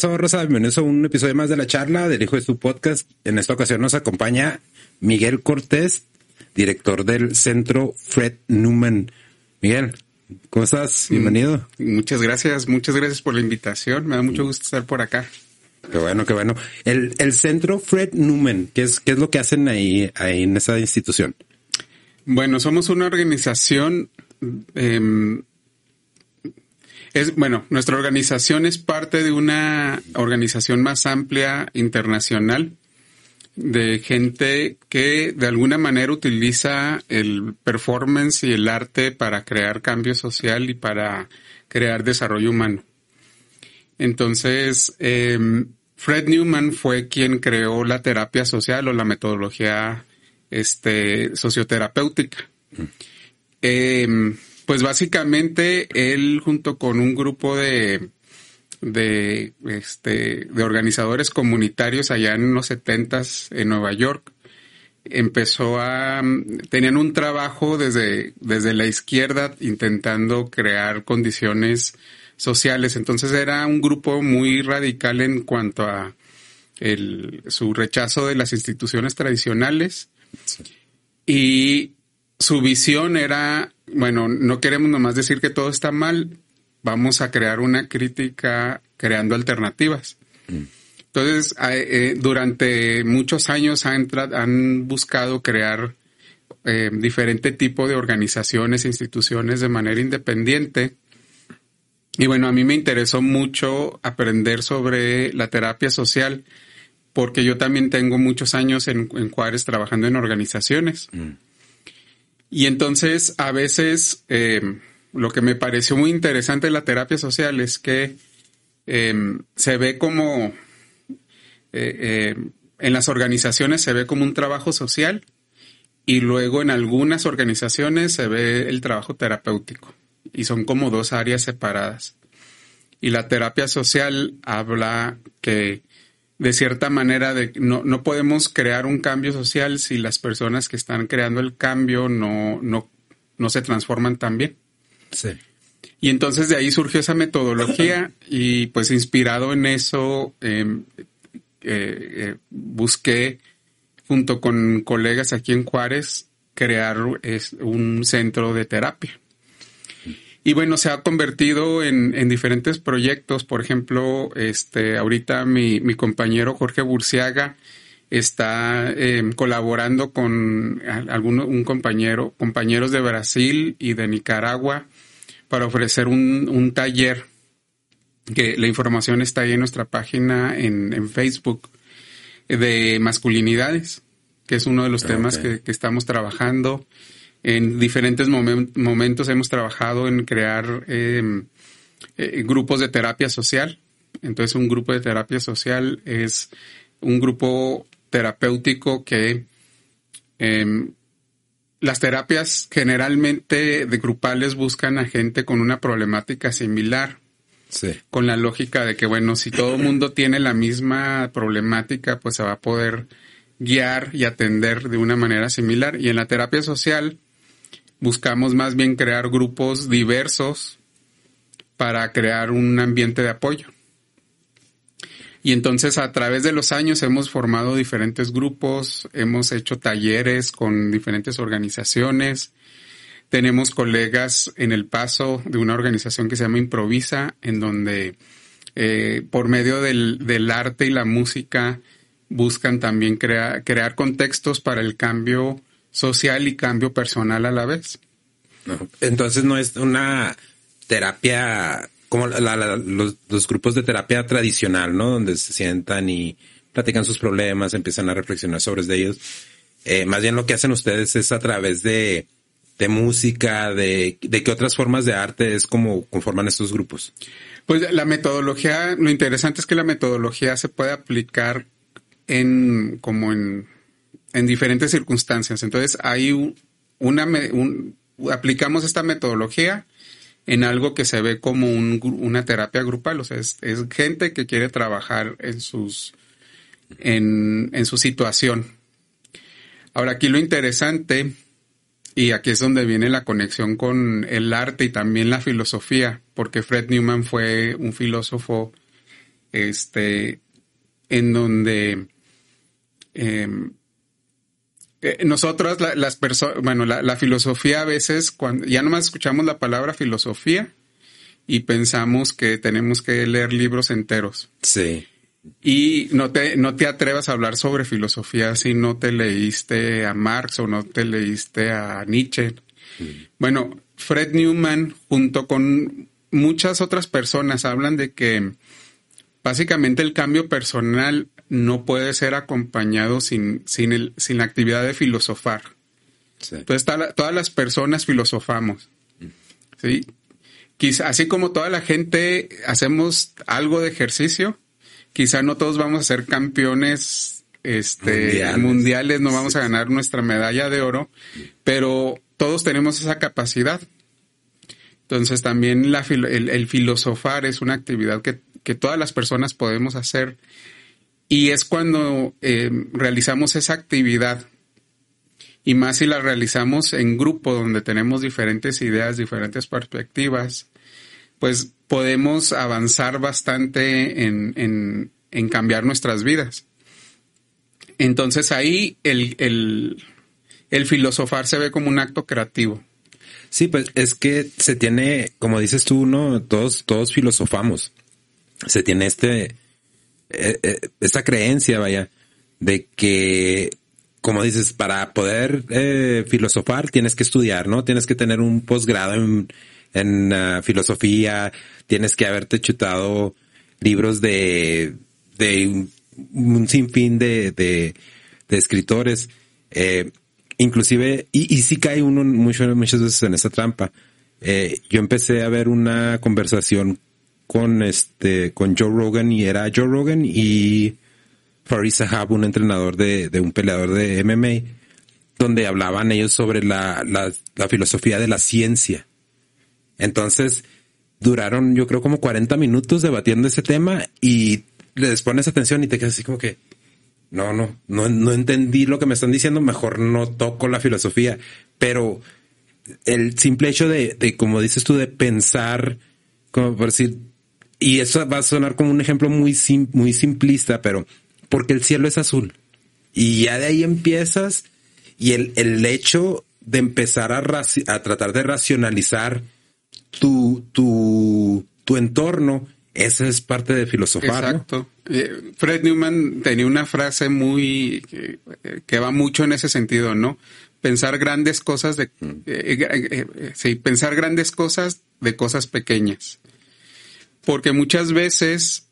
pasó, Rosa? Bienvenidos a un episodio más de la charla del hijo de su podcast. En esta ocasión nos acompaña Miguel Cortés, director del Centro Fred Newman. Miguel, ¿cómo estás? Mm, Bienvenido. Muchas gracias, muchas gracias por la invitación. Me da mucho gusto estar por acá. Qué bueno, qué bueno. El, el Centro Fred Newman, ¿qué es, qué es lo que hacen ahí, ahí en esa institución? Bueno, somos una organización eh, es, bueno, nuestra organización es parte de una organización más amplia internacional de gente que de alguna manera utiliza el performance y el arte para crear cambio social y para crear desarrollo humano. Em, Fred Newman fue quien creó la terapia social o la metodología este, socioterapéutica. Mm. Em, pues básicamente él junto con un grupo de, de, este, de organizadores comunitarios allá en los setentas en Nueva York, empezó a, tenían un trabajo desde, desde la izquierda intentando crear condiciones sociales. Entonces era un grupo muy radical en cuanto a el, su rechazo de las instituciones tradicionales. Y su visión era, bueno, no queremos nomás decir que todo está mal, vamos a crear una crítica creando alternativas. Mm. Entonces, eh, durante muchos años han, han buscado crear eh, diferente tipo de organizaciones e instituciones de manera independiente. Y bueno, a mí me interesó mucho aprender sobre la terapia social, porque yo también tengo muchos años en, Juárez trabajando en organizaciones. Mm. Y entonces a veces eh, lo que me pareció muy interesante de la terapia social es que eh, se ve como, eh, en las organizaciones se ve como un trabajo social y luego en algunas organizaciones se ve el trabajo terapéutico y son como dos áreas separadas. Y la terapia social habla que de cierta manera de no, no podemos crear un cambio social si las personas que están creando el cambio no, no, no se transforman tan bien. Sí. Y entonces de ahí surgió esa metodología y pues inspirado en eso em, eh, eh, busqué junto con colegas aquí en Juárez crear un centro de terapia. Y bueno, se ha convertido en, en diferentes proyectos. Por ejemplo, este, ahorita mi, mi compañero Jorge Burciaga está em, colaborando con alguno, un compañero, compañeros de Brasil y de Nicaragua para ofrecer un, un taller que la información está ahí en nuestra página en, en Facebook de masculinidades, que es uno de los temas que, que estamos trabajando. En diferentes momentos hemos trabajado en crear em, eh, grupos de terapia social. Entonces, un grupo de terapia social es un grupo terapéutico que em, las terapias generalmente de grupales buscan a gente con una problemática similar. Con la lógica de que, bueno, si todo el mundo tiene la misma problemática, pues se va a poder guiar y atender de una manera similar. Y en la terapia social, buscamos más bien crear grupos diversos para crear un ambiente de apoyo. Y entonces a través de los años hemos formado diferentes grupos, hemos hecho talleres con diferentes organizaciones. Tenemos colegas en el paso de una organización que se llama Improvisa, en donde eh, por medio del, del, arte y la música buscan también crear contextos para el cambio social y cambio personal a la vez. Entonces no es una terapia como los, grupos de terapia tradicional, ¿no? Donde se sientan y platican sus problemas, empiezan a reflexionar sobre ellos. Eh, más bien lo que hacen ustedes es a través de, de música, de, de qué otras formas de arte es como conforman estos grupos. Pues la metodología, lo interesante es que la metodología se puede aplicar en como en en diferentes circunstancias. Entonces, hay una, aplicamos esta metodología en algo que se ve como una terapia grupal, o sea, es, gente que quiere trabajar en sus, en, en su situación. Ahora, aquí lo interesante, y aquí es donde viene la conexión con el arte y también la filosofía, porque Fred Newman fue un filósofo este, en donde em, eh, nosotros, las personas, bueno, la, filosofía a veces, cuando ya nomás escuchamos la palabra filosofía y pensamos que tenemos que leer libros enteros. Sí. Y no te, no te atrevas a hablar sobre filosofía si no te leíste a Marx o no te leíste a Nietzsche. Mm. Bueno, Fred Newman, junto con muchas otras personas, hablan de que básicamente el cambio personal no puede ser acompañado sin, sin, el, sin la actividad de filosofar. Entonces, todas las personas filosofamos. ¿sí? Quizá, así como toda la gente hacemos algo de ejercicio, quizá no todos vamos a ser campeones este, mundiales. no vamos a ganar nuestra medalla de oro, pero todos tenemos esa capacidad. Entonces también la, el, filosofar es una actividad que, que, todas las personas podemos hacer y es cuando eh, realizamos esa actividad y más si la realizamos en grupo donde tenemos diferentes ideas, diferentes perspectivas, pues podemos avanzar bastante en, cambiar nuestras vidas. Entonces ahí el, filosofar se ve como un acto creativo. Sí, pues es que se tiene, como dices tú, ¿no? Todos, todos filosofamos. Se tiene este, esta creencia, vaya, de que, como dices, para poder eh, filosofar tienes que estudiar, ¿no? Tienes que tener un posgrado en, en uh, filosofía, tienes que haberte chutado libros de, de un, sinfín de, de, escritores. Eh, inclusive, y, y sí cae uno muchas veces en esa trampa. Eh, yo empecé a ver una conversación con este, con Joe Rogan y era Joe Rogan y Faris Sahab, un entrenador de, de un peleador de MMA, donde hablaban ellos sobre la, la, la filosofía de la ciencia. Entonces, duraron yo creo como 40 minutos debatiendo ese tema y les pones atención y te quedas así como que, no, no, no, no entendí lo que me están diciendo, mejor no toco la filosofía, pero el simple hecho de, de como dices tú, de pensar, como por decir, y eso va a sonar como un ejemplo muy, muy simplista, pero porque el cielo es azul. Y ya de ahí empiezas y el, el hecho de empezar a, a tratar de racionalizar tu, tu, tu entorno, esa es parte de filosofar. Exacto. Eh, Fred Newman tenía una frase muy que, va mucho en ese sentido, ¿no? Pensar grandes cosas de mm. eh, eh, sí, pensar grandes cosas de cosas pequeñas. Porque muchas veces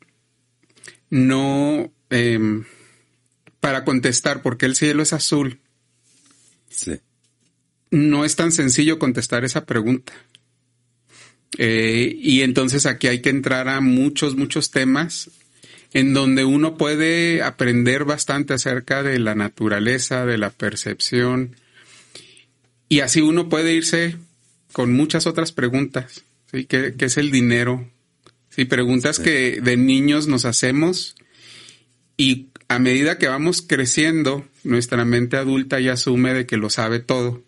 no em, para contestar por qué el cielo es azul. Sí. No es tan sencillo contestar esa pregunta. Eh, y entonces aquí hay que entrar a muchos, muchos temas en donde uno puede aprender bastante acerca de la naturaleza, de la percepción, y así uno puede irse con muchas otras preguntas, ¿sí? ¿Qué, es el dinero? ¿Sí? Preguntas que de niños nos hacemos y a medida que vamos creciendo, nuestra mente adulta ya asume de que lo sabe todo.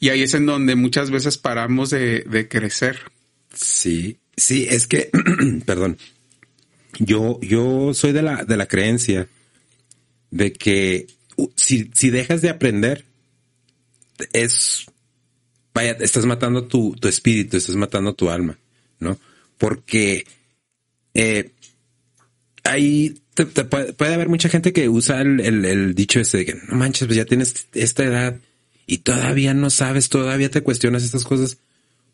Y ahí es en donde muchas veces paramos de, crecer. Sí, sí, es que, perdón, yo, yo soy de la, de la creencia de que si, si dejas de aprender, es, vaya, estás matando tu, tu espíritu, estás matando tu alma, ¿no? Porque eh, ahí puede, haber mucha gente que usa el, dicho ese de que no manches, pues ya tienes esta edad y todavía no sabes, todavía te cuestionas estas cosas.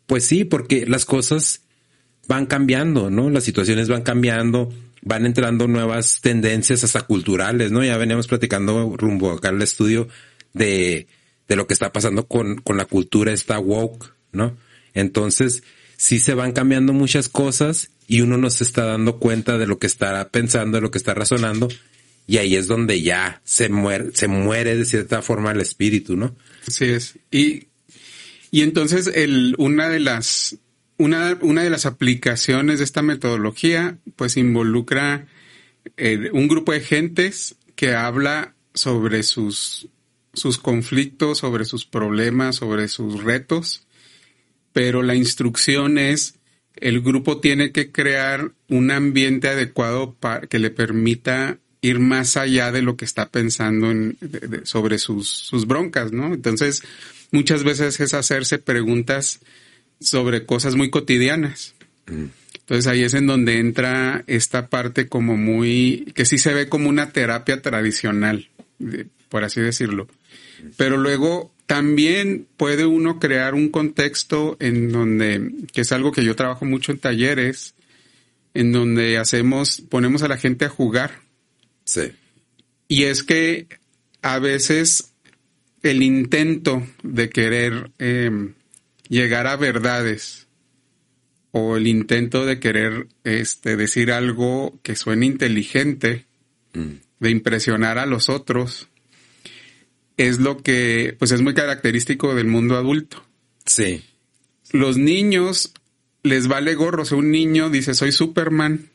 Pues sí, porque las cosas van cambiando, ¿no? Las situaciones van cambiando, van entrando nuevas tendencias hasta culturales, ¿no? Ya veníamos platicando rumbo acá al estudio de, de lo que está pasando con, con la cultura esta woke, ¿no? Entonces, sí se van cambiando muchas cosas y uno no se está dando cuenta de lo que está pensando, de lo que está razonando, y ahí es donde ya se muere, se muere de cierta forma el espíritu, ¿no? Así es. Y, y entonces el, una de las, una, una de las aplicaciones de esta metodología, pues involucra eh, un grupo de gentes que habla sobre sus, sus conflictos, sobre sus problemas, sobre sus retos, pero la instrucción es el grupo tiene que crear un ambiente adecuado para que le permita ir más allá de lo que está pensando en, sobre sus, sus broncas, ¿no? Entonces, muchas veces es hacerse preguntas sobre cosas muy cotidianas. Mm. Entonces ahí es en donde entra esta parte como muy, que sí se ve como una terapia tradicional, por así decirlo. Pero luego también puede uno crear un contexto en donde, que es algo que yo trabajo mucho en talleres, en donde hacemos, ponemos a la gente a jugar. Sí. Y es que a veces el intento de querer em, llegar a verdades o el intento de querer este, decir algo que suene inteligente, mm. de impresionar a los otros, es lo que pues es muy característico del mundo adulto. Sí. Los niños les vale gorro, o un niño dice soy Superman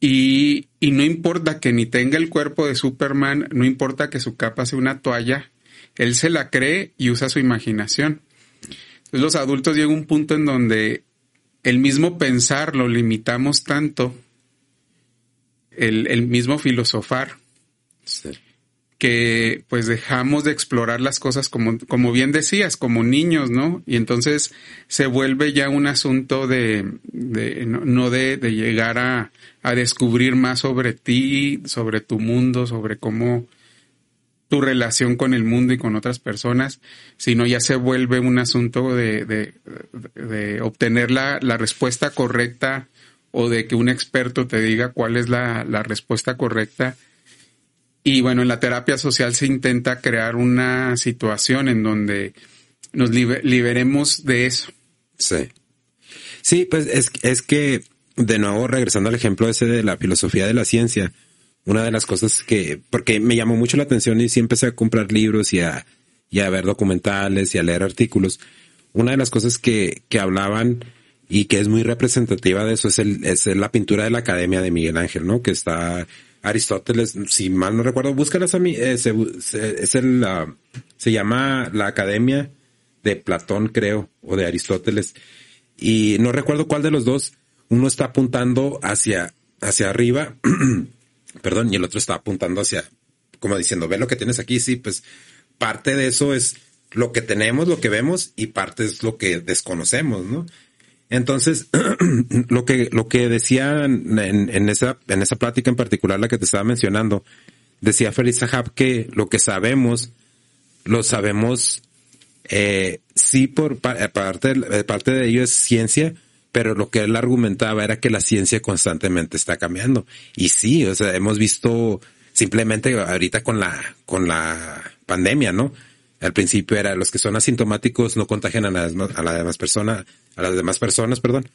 y, y no importa que ni tenga el cuerpo de Superman, no importa que su capa sea una toalla, él se la cree y usa su imaginación. Entonces los adultos llegan a un punto en donde el mismo pensar lo limitamos tanto, el, mismo filosofar, que pues dejamos de explorar las cosas como, como bien decías, como niños, ¿no? Y entonces se vuelve ya un asunto de, no, de, de, llegar a, a descubrir más sobre ti, sobre tu mundo, sobre cómo tu relación con el mundo y con otras personas, sino ya se vuelve un asunto de, de, obtener la, la, respuesta correcta o de que un experto te diga cuál es la, la respuesta correcta. Y bueno, en la terapia social se intenta crear una situación en donde nos liberemos de eso. Sí. Sí, pues es, es que, de nuevo, regresando al ejemplo ese de la filosofía de la ciencia, una de las cosas que, porque me llamó mucho la atención y sí empecé a comprar libros y a, y a ver documentales y a leer artículos. Una de las cosas que, que hablaban y que es muy representativa de eso es, el, es la pintura de la Academia de Miguel Ángel, ¿no? Que está Aristóteles, si mal no recuerdo, búscalas a mí, eh, es el, se llama la Academia de Platón, creo, o de Aristóteles. Y no recuerdo cuál de los dos, uno está apuntando hacia, hacia arriba perdón, y el otro está apuntando hacia, como diciendo, ve lo que tienes aquí, sí, pues parte de eso es lo que tenemos, lo que vemos, y parte es lo que desconocemos, ¿no? Entonces, lo que, lo que decía en, esa, en esa plática en particular, la que te estaba mencionando, decía Feliz Sahab que lo que sabemos, lo sabemos, eh, sí por parte, parte de ello es ciencia, pero lo que él argumentaba era que la ciencia constantemente está cambiando. Y sí, o sea, hemos visto simplemente ahorita con la, con la pandemia, ¿no? Al principio era los que son asintomáticos no contagian a las, demás personas, a las demás personas, perdón.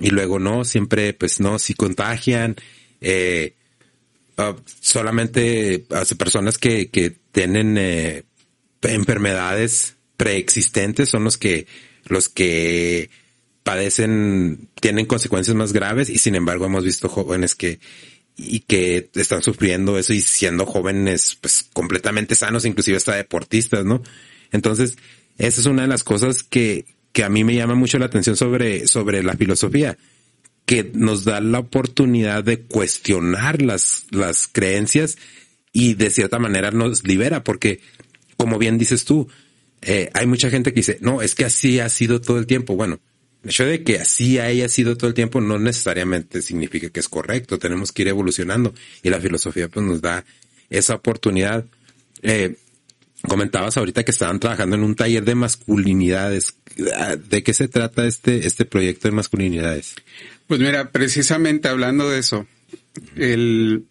Y luego no, siempre, pues no, si contagian, eh, uh, solamente personas que, que tienen eh, enfermedades preexistentes son los que, los que padecen, tienen consecuencias más graves y sin embargo hemos visto jóvenes que y que están sufriendo eso y siendo jóvenes pues completamente sanos, inclusive hasta deportistas, ¿no? Entonces, esa es una de las cosas que, que a mí me llama mucho la atención sobre, sobre la filosofía, que nos da la oportunidad de cuestionar las, las creencias y de cierta manera nos libera, porque como bien dices tú, eh, hay mucha gente que dice, no, es que así ha sido todo el tiempo. Bueno, el hecho de que así haya sido todo el tiempo no necesariamente significa que es correcto. Tenemos que ir evolucionando y la filosofía pues nos da esa oportunidad. Eh, comentabas ahorita que estaban trabajando en un taller de masculinidades. ¿De qué se trata este, este proyecto de masculinidades? Pues mira, precisamente hablando de eso, el,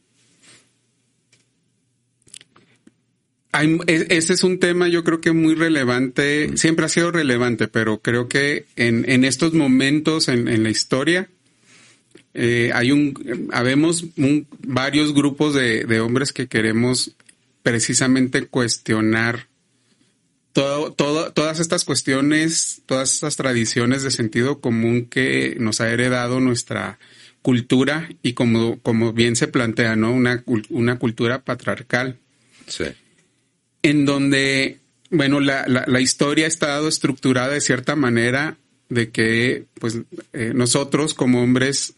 ese es un tema yo creo que muy relevante, siempre ha sido relevante, pero creo que en, en estos momentos en, en la historia eh, hay un, habemos varios grupos de, de, hombres que queremos precisamente cuestionar todo, todo, todas estas cuestiones, todas estas tradiciones de sentido común que nos ha heredado nuestra cultura y como, como bien se plantea, ¿no? Una, una cultura patriarcal. Sí en donde, bueno, la, la, historia ha estado estructurada de cierta manera de que pues eh, nosotros como hombres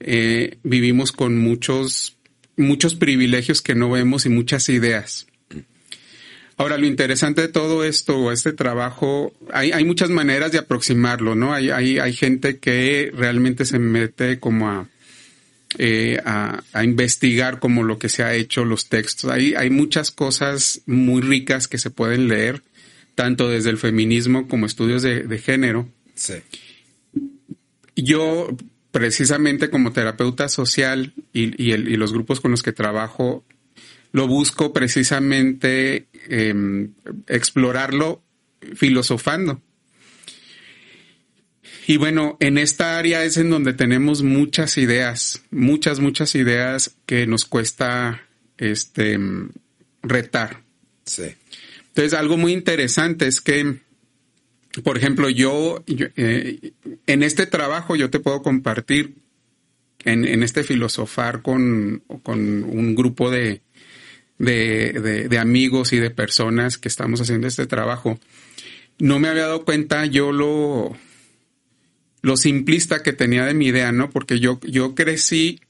eh, vivimos con muchos, muchos privilegios que no vemos y muchas ideas. Ahora, lo interesante de todo esto este trabajo, hay, hay muchas maneras de aproximarlo, ¿no? Hay, hay, hay gente que realmente se mete como a, eh, a, a, investigar como lo que se ha hecho, los textos. Hay, hay muchas cosas muy ricas que se pueden leer, tanto desde el feminismo como estudios de, de género. Sí. Yo, precisamente como terapeuta social y, y, el, y, los grupos con los que trabajo, lo busco precisamente eh, explorarlo filosofando. Y bueno, en esta área es en donde tenemos muchas ideas, muchas, muchas ideas que nos cuesta este retar. Sí. Entonces, algo muy interesante es que, por ejemplo, yo, yo eh, en este trabajo yo te puedo compartir en, en este filosofar con, con un grupo de, de, de, de, amigos y de personas que estamos haciendo este trabajo. No me había dado cuenta yo lo, lo simplista que tenía de mi idea, ¿no? Porque yo, yo crecí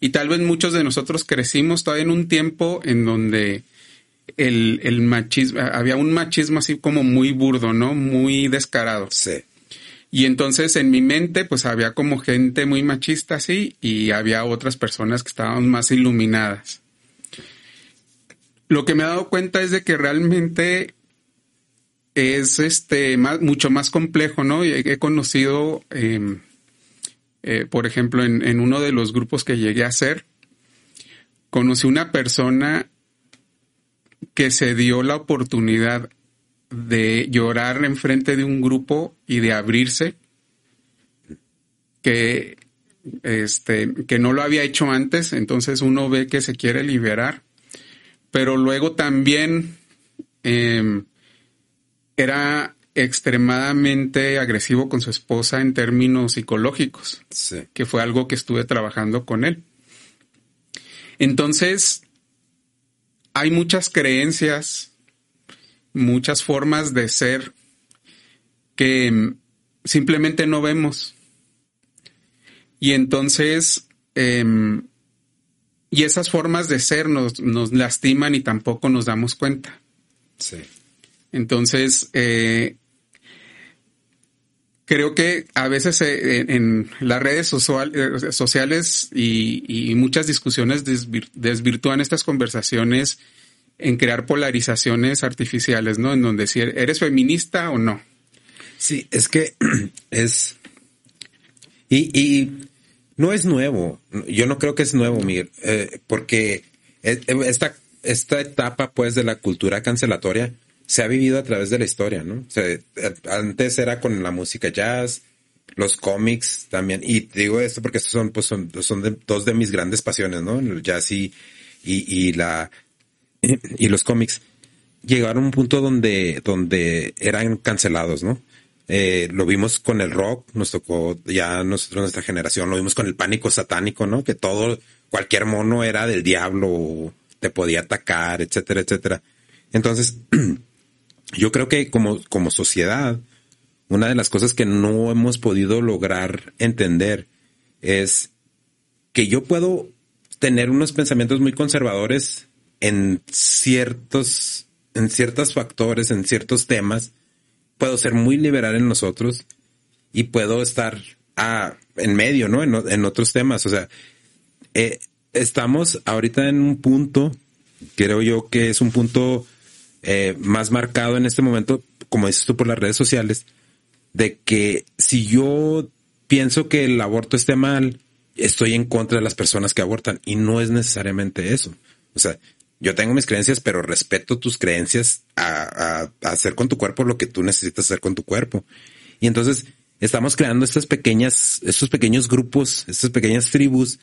y tal vez muchos de nosotros crecimos todavía en un tiempo en donde el, el machismo, había un machismo así como muy burdo, ¿no? Muy descarado. Sí. Y entonces en mi mente pues había como gente muy machista así y había otras personas que estaban más iluminadas. Lo que me he dado cuenta es de que realmente es este más, mucho más complejo, ¿no? He conocido, eh, eh, por ejemplo, en, uno de los grupos que llegué a hacer, conocí una persona que se dio la oportunidad de llorar enfrente de un grupo y de abrirse, que este, que no lo había hecho antes, entonces uno ve que se quiere liberar, pero luego también eh, era extremadamente agresivo con su esposa en términos psicológicos, sí. que fue algo que estuve trabajando con él. Entonces, hay muchas creencias, muchas formas de ser que simplemente no vemos. Y entonces, eh, y esas formas de ser nos, nos lastiman y tampoco nos damos cuenta. Sí. Entonces, eh, creo que a veces eh, en las redes eh, sociales y, y, muchas discusiones desvir, desvirtúan estas conversaciones en crear polarizaciones artificiales, ¿no? En donde si eres feminista o no. Sí, es que es... Y, y no es nuevo. Yo no creo que es nuevo, Miguel, eh, porque esta, esta etapa, pues, de la cultura cancelatoria se ha vivido a través de la historia, ¿no? Antes era con la música jazz, los cómics también. Y digo esto porque estos son, pues son, dos de mis grandes pasiones, ¿no? El jazz y, y, y la, y los cómics. Llegaron a un punto donde, donde eran cancelados, ¿no? Eh, lo vimos con el rock, nos tocó ya nosotros, nuestra generación, lo vimos con el pánico satánico, ¿no? Que todo, cualquier mono era del diablo, te podía atacar, etcétera, etcétera. Entonces, yo creo que como, como sociedad, una de las cosas que no hemos podido lograr entender es que yo puedo tener unos pensamientos muy conservadores en ciertos, en ciertos factores, en ciertos temas. Puedo ser muy liberal en nosotros y puedo estar ah, en medio, ¿no? En, en, otros temas. O sea, eh, estamos ahorita en un punto, creo yo que es un punto eh, más marcado en este momento, como dices tú por las redes sociales, de que si yo pienso que el aborto esté mal, estoy en contra de las personas que abortan y no es necesariamente eso. O sea, yo tengo mis creencias, pero respeto tus creencias a, a, hacer con tu cuerpo lo que tú necesitas hacer con tu cuerpo. Y entonces estamos creando estas pequeñas, estos pequeños grupos, estas pequeñas tribus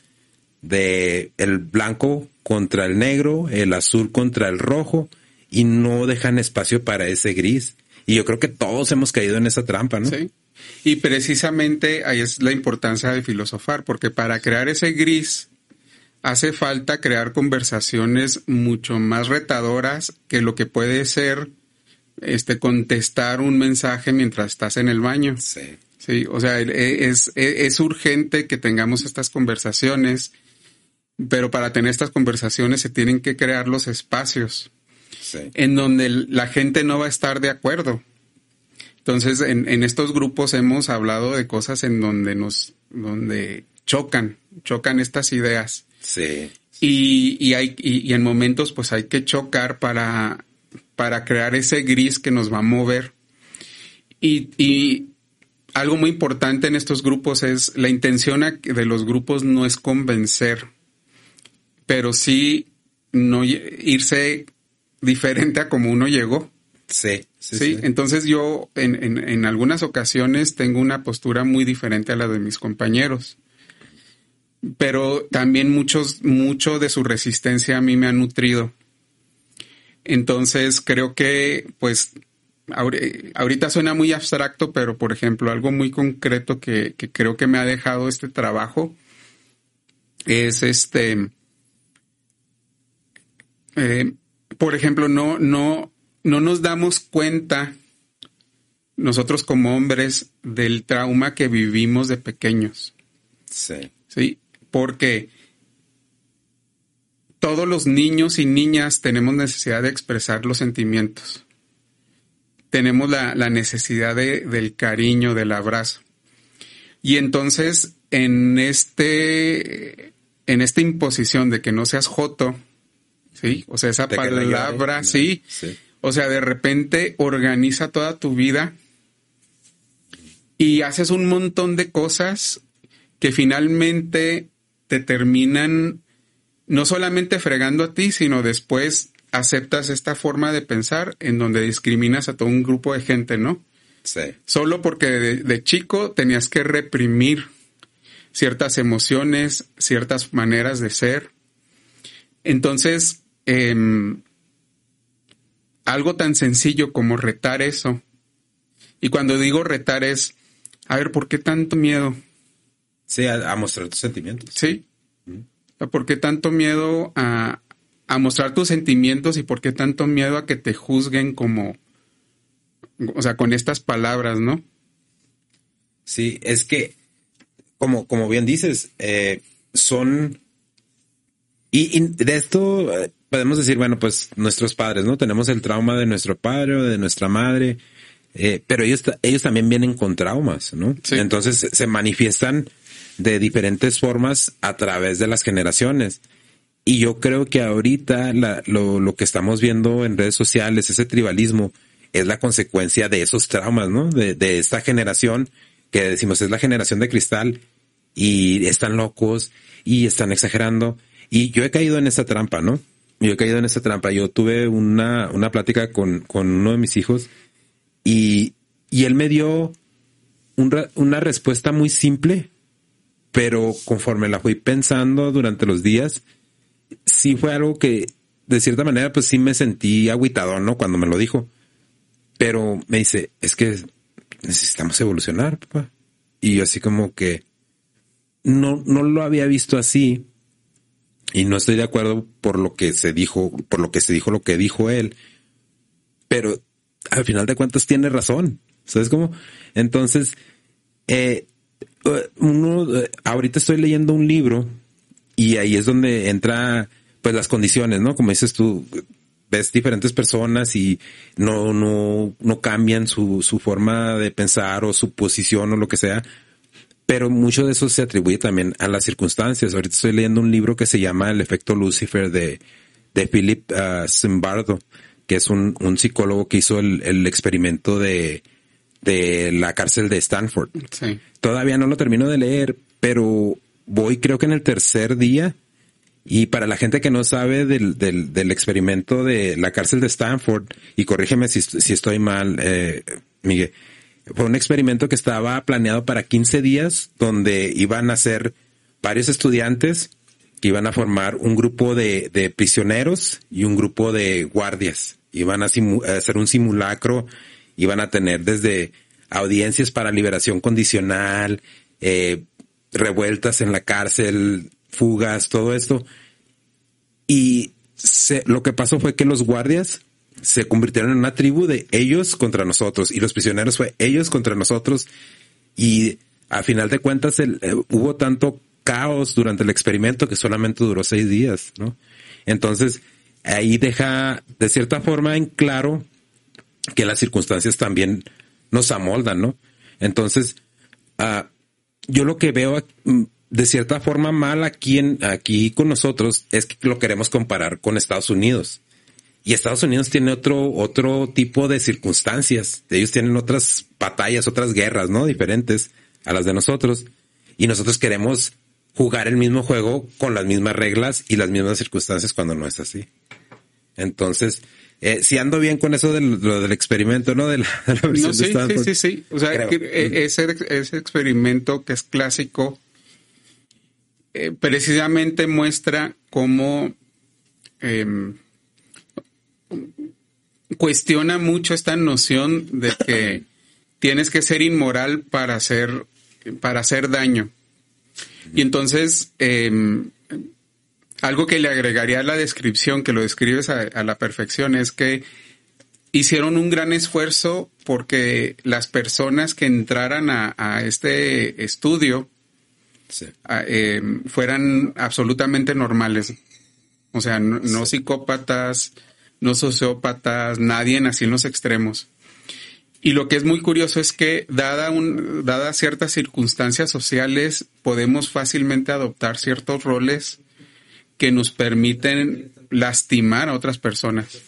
de el blanco contra el negro, el azul contra el rojo, y no dejan espacio para ese gris. Y yo creo que todos hemos caído en esa trampa, ¿no? Sí. Y precisamente ahí es la importancia de filosofar, porque para crear ese gris hace falta crear conversaciones mucho más retadoras que lo que puede ser este, contestar un mensaje mientras estás en el baño. Sí. Sí, o sea, e, es, e, es, urgente que tengamos estas conversaciones, pero para tener estas conversaciones se tienen que crear los espacios en donde la gente no va a estar de acuerdo. Entonces, en, en, estos grupos hemos hablado de cosas en donde nos, donde chocan, chocan estas ideas. Sí. Y, y hay, y, en momentos pues hay que chocar para, para crear ese gris que nos va a mover. Y, y algo muy importante en estos grupos es la intención de los grupos no es convencer, pero sí no irse diferente a como uno llegó. Sí, sí, Entonces yo en, en, en, algunas ocasiones tengo una postura muy diferente a la de mis compañeros. Pero también muchos, mucho de su resistencia a mí me ha nutrido. Entonces creo que, pues, ahorita suena muy abstracto, pero por ejemplo, algo muy concreto que, que creo que me ha dejado este trabajo es este. Eh, por ejemplo, no, no, no nos damos cuenta nosotros como hombres del trauma que vivimos de pequeños. Sí. Sí, porque todos los niños y niñas tenemos necesidad de expresar los sentimientos. Tenemos la, necesidad de, del cariño, del abrazo. Y entonces, en este, en esta imposición de que no seas joto, ¿sí? O sea, esa palabra, ¿sí? O sea, de repente organiza toda tu vida y haces un montón de cosas que finalmente te terminan no solamente fregando a ti, sino después aceptas esta forma de pensar en donde discriminas a todo un grupo de gente, ¿no? Sí. Solo porque de chico tenías que reprimir ciertas emociones, ciertas maneras de ser. Entonces, Em, algo tan sencillo como retar eso. Y cuando digo retar es, a ver, ¿por qué tanto miedo? Sí, a, mostrar tus sentimientos. Sí. ¿Por qué tanto miedo a, a mostrar tus sentimientos y por qué tanto miedo a que te juzguen como, o sea, con estas palabras, ¿no? Sí, es que, como, como bien dices, eh, son... Y, y, de esto eh, podemos decir, bueno, pues nuestros padres, ¿no? Tenemos el trauma de nuestro padre o de nuestra madre, eh, pero ellos, ellos también vienen con traumas, ¿no? Entonces se manifiestan de diferentes formas a través de las generaciones. Y yo creo que ahorita lo, lo que estamos viendo en redes sociales, ese tribalismo, es la consecuencia de esos traumas, ¿no? De, de esta generación que decimos es la generación de cristal y están locos y están exagerando. Y yo he caído en esa trampa, ¿no? yo he caído en esa trampa. Yo tuve una, una plática con, con uno de mis hijos y, y él me dio una respuesta muy simple, pero conforme la fui pensando durante los días, sí fue algo que de cierta manera pues sí me sentí agüitado, ¿no? Cuando me lo dijo. Pero me dice, es que necesitamos evolucionar, papá. Y yo así como que no, no lo había visto así y no estoy de acuerdo por lo que se dijo, por lo que se dijo lo que dijo él, pero al final de cuentas tiene razón. ¿Sabes cómo? Entonces, eh, uno, eh, ahorita estoy leyendo un libro y ahí es donde entra pues las condiciones, ¿no? Como dices tú, ves diferentes personas y no, no, no cambian su, su forma de pensar o su posición o lo que sea, pero mucho de eso se atribuye también a las circunstancias. Ahorita estoy leyendo un libro que se llama El efecto Lucifer de, de Philip uh, Zimbardo, que es un, un, psicólogo que hizo el, el experimento de, de la cárcel de Stanford. Sí. Todavía no lo termino de leer, pero voy creo que en el tercer día. Y para la gente que no sabe del, del, del experimento de la cárcel de Stanford, y corrígeme si, si estoy mal, eh, Miguel, fue un experimento que estaba planeado para 15 días, donde iban a ser varios estudiantes que iban a formar un grupo de, de prisioneros y un grupo de guardias. Iban a, hacer un simulacro, iban a tener desde audiencias para liberación condicional, eh, revueltas en la cárcel, fugas, todo esto. Y lo que pasó fue que los guardias se convirtieron en una tribu de ellos contra nosotros y los prisioneros fue ellos contra nosotros y a final de cuentas eh, hubo tanto caos durante el experimento que solamente duró seis días, ¿no? Entonces ahí deja de cierta forma en claro que las circunstancias también nos amoldan, ¿no? Entonces, uh, yo lo que veo mm, de cierta forma mal aquí en, aquí con nosotros es que lo queremos comparar con Estados Unidos. Y Estados Unidos tiene otro, otro tipo de circunstancias. Ellos tienen otras batallas, otras guerras, ¿no? Diferentes a las de nosotros. Y nosotros queremos jugar el mismo juego con las mismas reglas y las mismas circunstancias cuando no es así. Entonces, eh, si ando bien con eso del, lo del experimento, ¿no? De la, no, sí, sí, sí, sí. O sea, eh, ese, ese experimento que es clásico, eh, precisamente muestra cómo em, cuestiona mucho esta noción de que tienes que ser inmoral para hacer, para hacer daño. Y entonces, em, algo que le agregaría a la descripción, que lo describes a, la perfección, es que hicieron un gran esfuerzo porque las personas que entraran a, este estudio em, fueran absolutamente normales. O sea, no psicópatas, no sociópatas, nadie así en los extremos. Y lo que es muy curioso es que, dada un, dadas ciertas circunstancias sociales, podemos fácilmente adoptar ciertos roles que nos permiten lastimar a otras personas.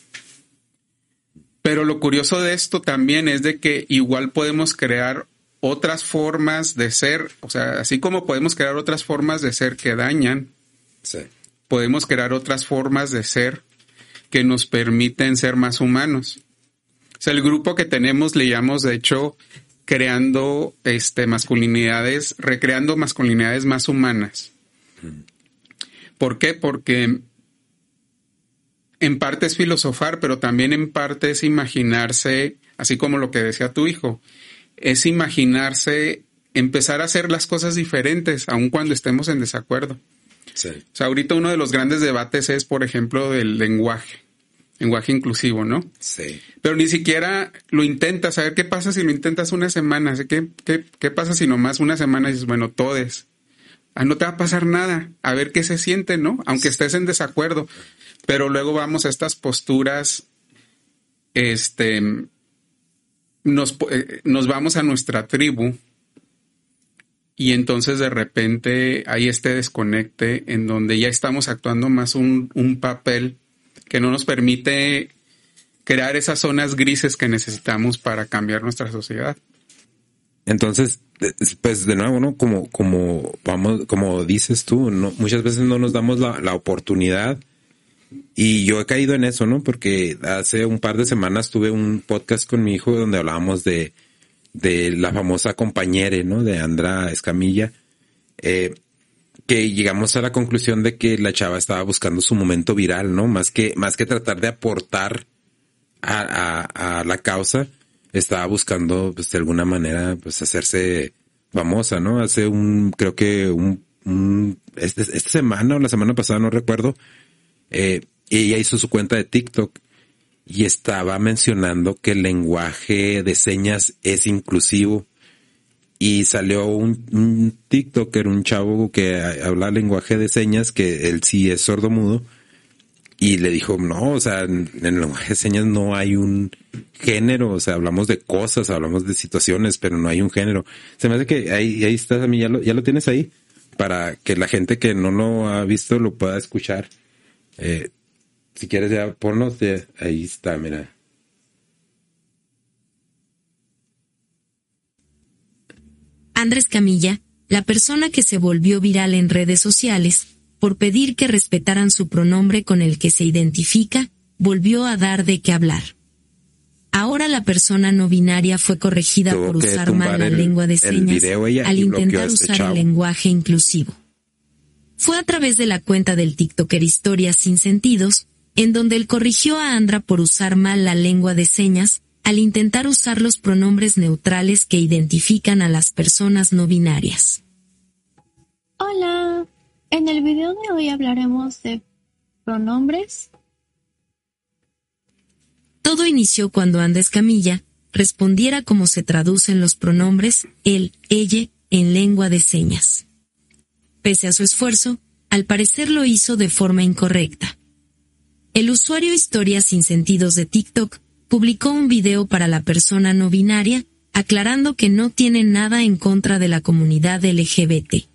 Pero lo curioso de esto también es de que igual podemos crear otras formas de ser, o sea, así como podemos crear otras formas de ser que dañan, podemos crear otras formas de ser que nos permiten ser más humanos. O sea, el grupo que tenemos le llamamos, de hecho, creando este, masculinidades, recreando masculinidades más humanas. ¿Por qué? Porque en parte es filosofar, pero también en parte es imaginarse, así como lo que decía tu hijo, es imaginarse empezar a hacer las cosas diferentes, aun cuando estemos en desacuerdo. O sea, ahorita uno de los grandes debates es, por ejemplo, del lenguaje lenguaje inclusivo, ¿no? Sí. Pero ni siquiera lo intentas. A ver qué pasa si lo intentas una semana. ¿Qué, qué, qué pasa si nomás una semana dices, bueno, todes? Ah, no te va a pasar nada. A ver qué se siente, ¿no? Aunque estés en desacuerdo. Pero luego vamos a estas posturas, este, nos, eh, nos vamos a nuestra tribu y entonces de repente hay este desconecte en donde ya estamos actuando más un, un papel que no nos permite crear esas zonas grises que necesitamos para cambiar nuestra sociedad. Entonces, pues de nuevo, ¿no? Como, como vamos, como dices tú, muchas veces no nos damos la, la oportunidad. Y yo he caído en eso, ¿no? Porque hace un par de semanas tuve un podcast con mi hijo donde hablábamos de, de la famosa compañera, ¿no? De Andra Escamilla. Eh, que llegamos a la conclusión de que la chava estaba buscando su momento viral, ¿no? Más que, más que tratar de aportar a, a, la causa, estaba buscando, pues, de alguna manera, pues, hacerse famosa, ¿no? Hace un, creo que un, un este, esta semana o la semana pasada, no recuerdo, eh, ella hizo su cuenta de TikTok y estaba mencionando que el lenguaje de señas es inclusivo y salió un, un TikToker, un chavo que habla lenguaje de señas, que él sí es sordo mudo, y le dijo, no, o sea, en, el lenguaje de señas no hay un género, o sea, hablamos de cosas, hablamos de situaciones, pero no hay un género. Se me hace que ahí, ahí estás a mí, ya lo, ya lo tienes ahí, para que la gente que no lo ha visto lo pueda escuchar. Eh, si quieres ya ponnos, ahí está, mira. Andrés Camilla, la persona que se volvió viral en redes sociales, por pedir que respetaran su pronombre con el que se identifica, volvió a dar de qué hablar. Ahora la persona no binaria fue corregida por usar mal la lengua de señas al intentar este usar el lenguaje inclusivo. Fue a través de la cuenta del TikToker Historias sin sentidos, en donde él corrigió a Andra por usar mal la lengua de señas al intentar usar los pronombres neutrales que identifican a las personas no binarias. Hola, en el video de hoy hablaremos de pronombres. Todo inició cuando Andrés Camilla respondiera como se traducen los pronombres él, ella, en lengua de señas. Pese a su esfuerzo, al parecer lo hizo de forma incorrecta. El usuario Historias sin sentidos de TikTok publicó un video para la persona no binaria, aclarando que no tiene nada en contra de la comunidad LGBT.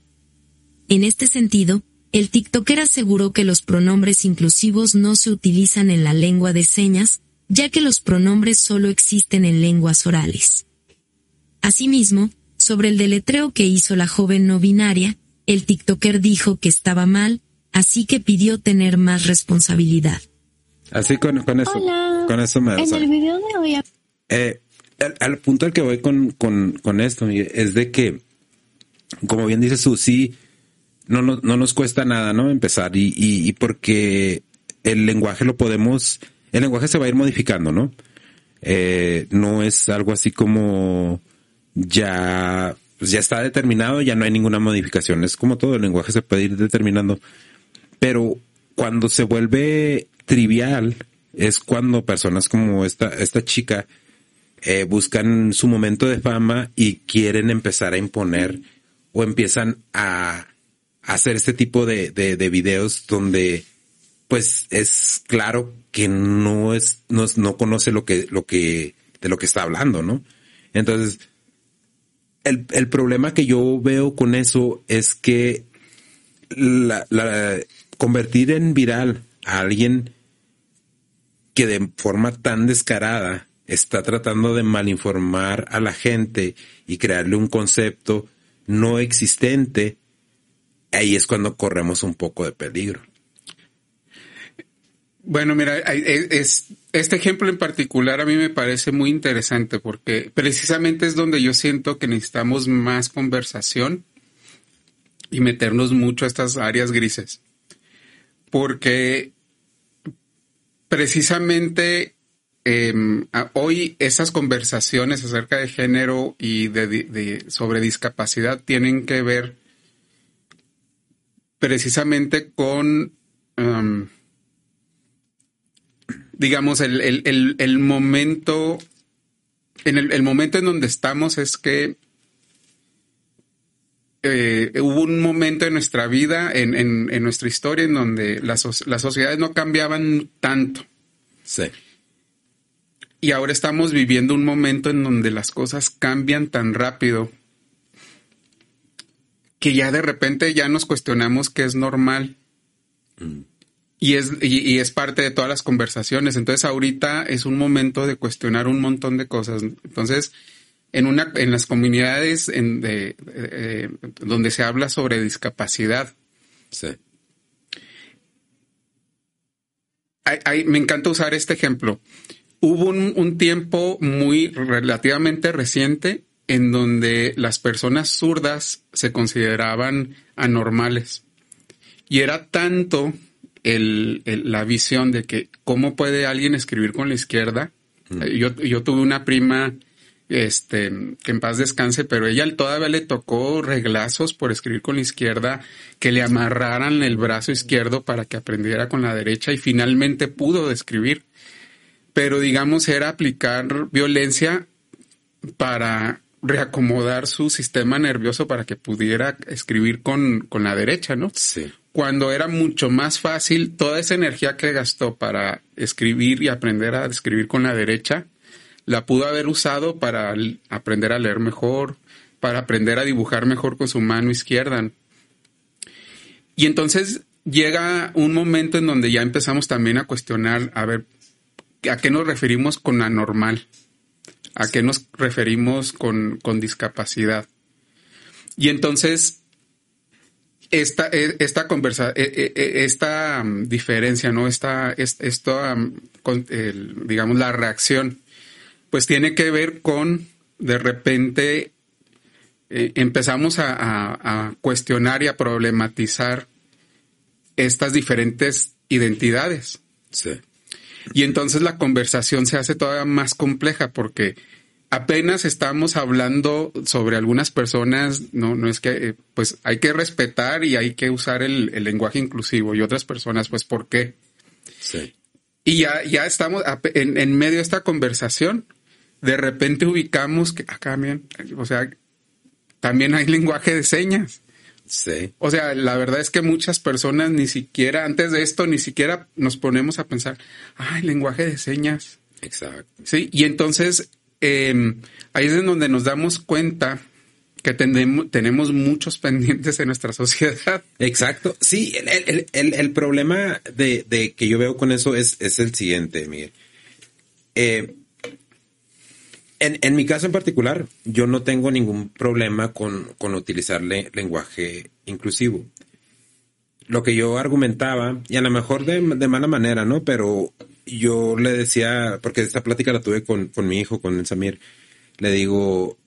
En este sentido, el TikToker aseguró que los pronombres inclusivos no se utilizan en la lengua de señas, ya que los pronombres solo existen en lenguas orales. Asimismo, sobre el deletreo que hizo la joven no binaria, el TikToker dijo que estaba mal, así que pidió tener más responsabilidad. Así con, con eso, con eso me En el video de hoy. Eh, al, punto al que voy con, con, con esto es de que, como bien dice Susi, no, no, no nos cuesta nada, ¿no? Empezar y, y, y, porque el lenguaje lo podemos, el lenguaje se va a ir modificando, ¿no? Eh, no es algo así como ya, pues ya está determinado, ya no hay ninguna modificación. Es como todo, el lenguaje se puede ir determinando. Pero cuando se vuelve trivial es cuando personas como esta, esta chica eh, buscan su momento de fama y quieren empezar a imponer o empiezan a, hacer este tipo de, de, videos donde pues es claro que no es, no, no conoce lo que, lo que, de lo que está hablando, ¿no? Entonces, el, el problema que yo veo con eso es que la, la, convertir en viral a alguien que de forma tan descarada está tratando de malinformar a la gente y crearle un concepto no existente, ahí es cuando corremos un poco de peligro. Bueno, mira, es, este ejemplo en particular a mí me parece muy interesante porque precisamente es donde yo siento que necesitamos más conversación y meternos mucho a estas áreas grises. Porque precisamente em, hoy esas conversaciones acerca de género y de, sobre discapacidad tienen que ver precisamente con, em, digamos, el, momento, en el, momento en donde estamos es que eh, hubo un momento en nuestra vida, en, nuestra historia, en donde las, sociedades no cambiaban tanto. Sí. Y ahora estamos viviendo un momento en donde las cosas cambian tan rápido que ya de repente ya nos cuestionamos qué es normal. Mm. Y es, y, es parte de todas las conversaciones. Entonces ahorita es un momento de cuestionar un montón de cosas. Entonces, en una, en las comunidades en de, donde se habla sobre discapacidad. Sí. me encanta usar este ejemplo. Hubo un, tiempo muy relativamente reciente en donde las personas zurdas se consideraban anormales. Y era tanto la visión de que cómo puede alguien escribir con la izquierda. Mm. Yo, yo tuve una prima este, que en paz descanse, pero ella todavía le tocó reglazos por escribir con la izquierda, que le amarraran el brazo izquierdo para que aprendiera con la derecha y finalmente pudo escribir. Pero digamos, era aplicar violencia para reacomodar su sistema nervioso para que pudiera escribir con, con la derecha, ¿no? Sí. Cuando era mucho más fácil, toda esa energía que gastó para escribir y aprender a escribir con la derecha, la pudo haber usado para aprender a leer mejor, para aprender a dibujar mejor con su mano izquierda. Y entonces llega un momento en donde ya empezamos también a cuestionar, a ver, ¿a qué nos referimos con anormal? ¿A qué nos referimos con, discapacidad? Y entonces, esta, e, esta conversa, e, e, esta um, diferencia, ¿no? Esta, esto, um, digamos, la reacción pues tiene que ver con, de repente, eh, empezamos a, cuestionar y a problematizar estas diferentes identidades. Sí. Y entonces la conversación se hace todavía más compleja porque apenas estamos hablando sobre algunas personas, no, no es que, eh, pues hay que respetar y hay que usar el, el lenguaje inclusivo y otras personas, pues, ¿por qué? Sí. Y ya, ya estamos en, en medio de esta conversación. De repente ubicamos que acá, bien, o sea, también hay lenguaje de señas. Sí. O sea, la verdad es que muchas personas ni siquiera, antes de esto, ni siquiera nos ponemos a pensar, ay, lenguaje de señas. Exacto. Sí, y entonces eh, ahí es en donde nos damos cuenta que tenemos, tenemos muchos pendientes en nuestra sociedad. Exacto. Sí, el, el, el, el problema de, de, que yo veo con eso es, es el siguiente, Miguel. Eh, en, en, mi caso en particular, yo no tengo ningún problema con, con utilizar le, lenguaje inclusivo. Lo que yo argumentaba, y a lo mejor de, de, mala manera, ¿no? Pero yo le decía, porque esta plática la tuve con, con mi hijo, con el Samir, le digo,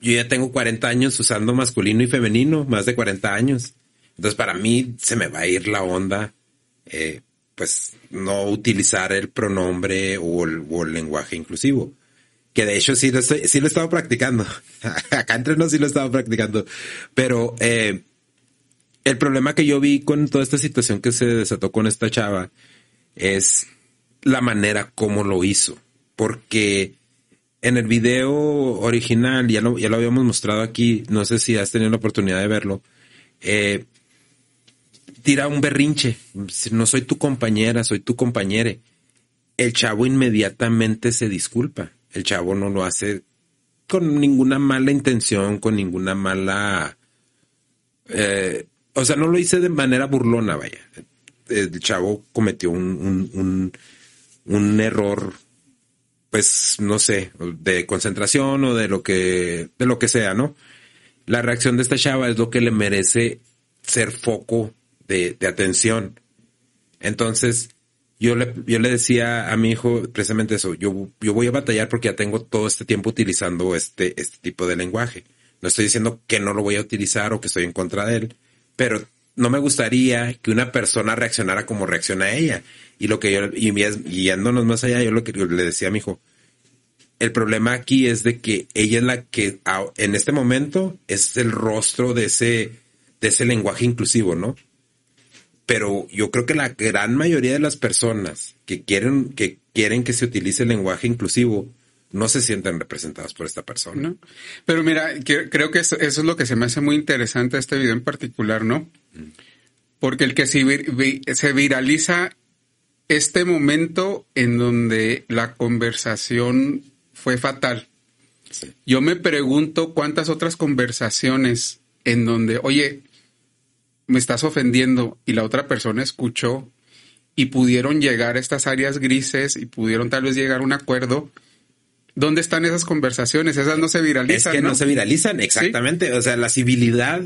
yo ya tengo 40 años usando masculino y femenino, más de 40 años. Entonces para mí se me va a ir la onda, eh, pues no utilizar el pronombre o el, o el, lenguaje inclusivo. Que de hecho sí lo, estoy, sí lo he estado practicando. Acá entre nos sí lo he estado practicando. Pero eh, el problema que yo vi con toda esta situación que se desató con esta chava es la manera como lo hizo. Porque en el video original, ya lo, ya lo habíamos mostrado aquí, no sé si has tenido la oportunidad de verlo, eh, tira un berrinche, no soy tu compañera, soy tu compañere. El chavo inmediatamente se disculpa, el chavo no lo hace con ninguna mala intención, con ninguna mala... Eh, o sea, no lo hice de manera burlona, vaya. El chavo cometió un, un, un, un error pues no sé, de concentración o de lo que, de lo que sea, ¿no? La reacción de esta chava es lo que le merece ser foco de, de atención. Entonces, yo le, yo le decía a mi hijo precisamente eso, yo, yo voy a batallar porque ya tengo todo este tiempo utilizando este, este tipo de lenguaje. No estoy diciendo que no lo voy a utilizar o que estoy en contra de él, pero no me gustaría que una persona reaccionara como reacciona ella. Y lo que yo, y guiándonos más allá, yo lo que le decía a mi hijo, el problema aquí es de que ella es la que en este momento es el rostro de ese, de ese lenguaje inclusivo, ¿no? Pero yo creo que la gran mayoría de las personas que quieren, que quieren que se utilice el lenguaje inclusivo, no se sienten representadas por esta persona. ¿No? Pero mira, creo que eso, eso, es lo que se me hace muy interesante este video en particular, ¿no? Porque el que se, vir, se viraliza este momento en donde la conversación fue fatal. Sí. Yo me pregunto cuántas otras conversaciones en donde, oye, me estás ofendiendo y la otra persona escuchó y pudieron llegar a estas áreas grises y pudieron tal vez llegar a un acuerdo. ¿Dónde están esas conversaciones? Esas no se viralizan. Es que no, no se viralizan, exactamente. ¿Sí? O sea, la civilidad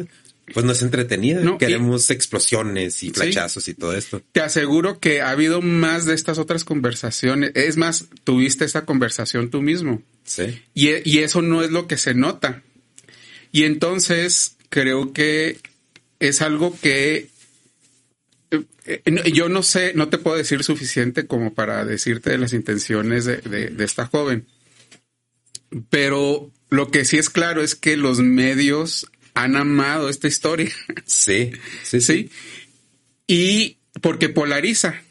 pues no es entretenida. No, Queremos y, explosiones y flachazos sí, y todo esto. Te aseguro que ha habido más de estas otras conversaciones. Es más, tuviste esa conversación tú mismo. Sí. Y, y eso no es lo que se nota. Y entonces creo que es algo que yo no sé, no te puedo decir suficiente como para decirte de las intenciones de, de, de esta joven. Pero lo que sí es claro es que los medios han amado esta historia. Sí, sí, sí. ¿Sí? Y porque polariza.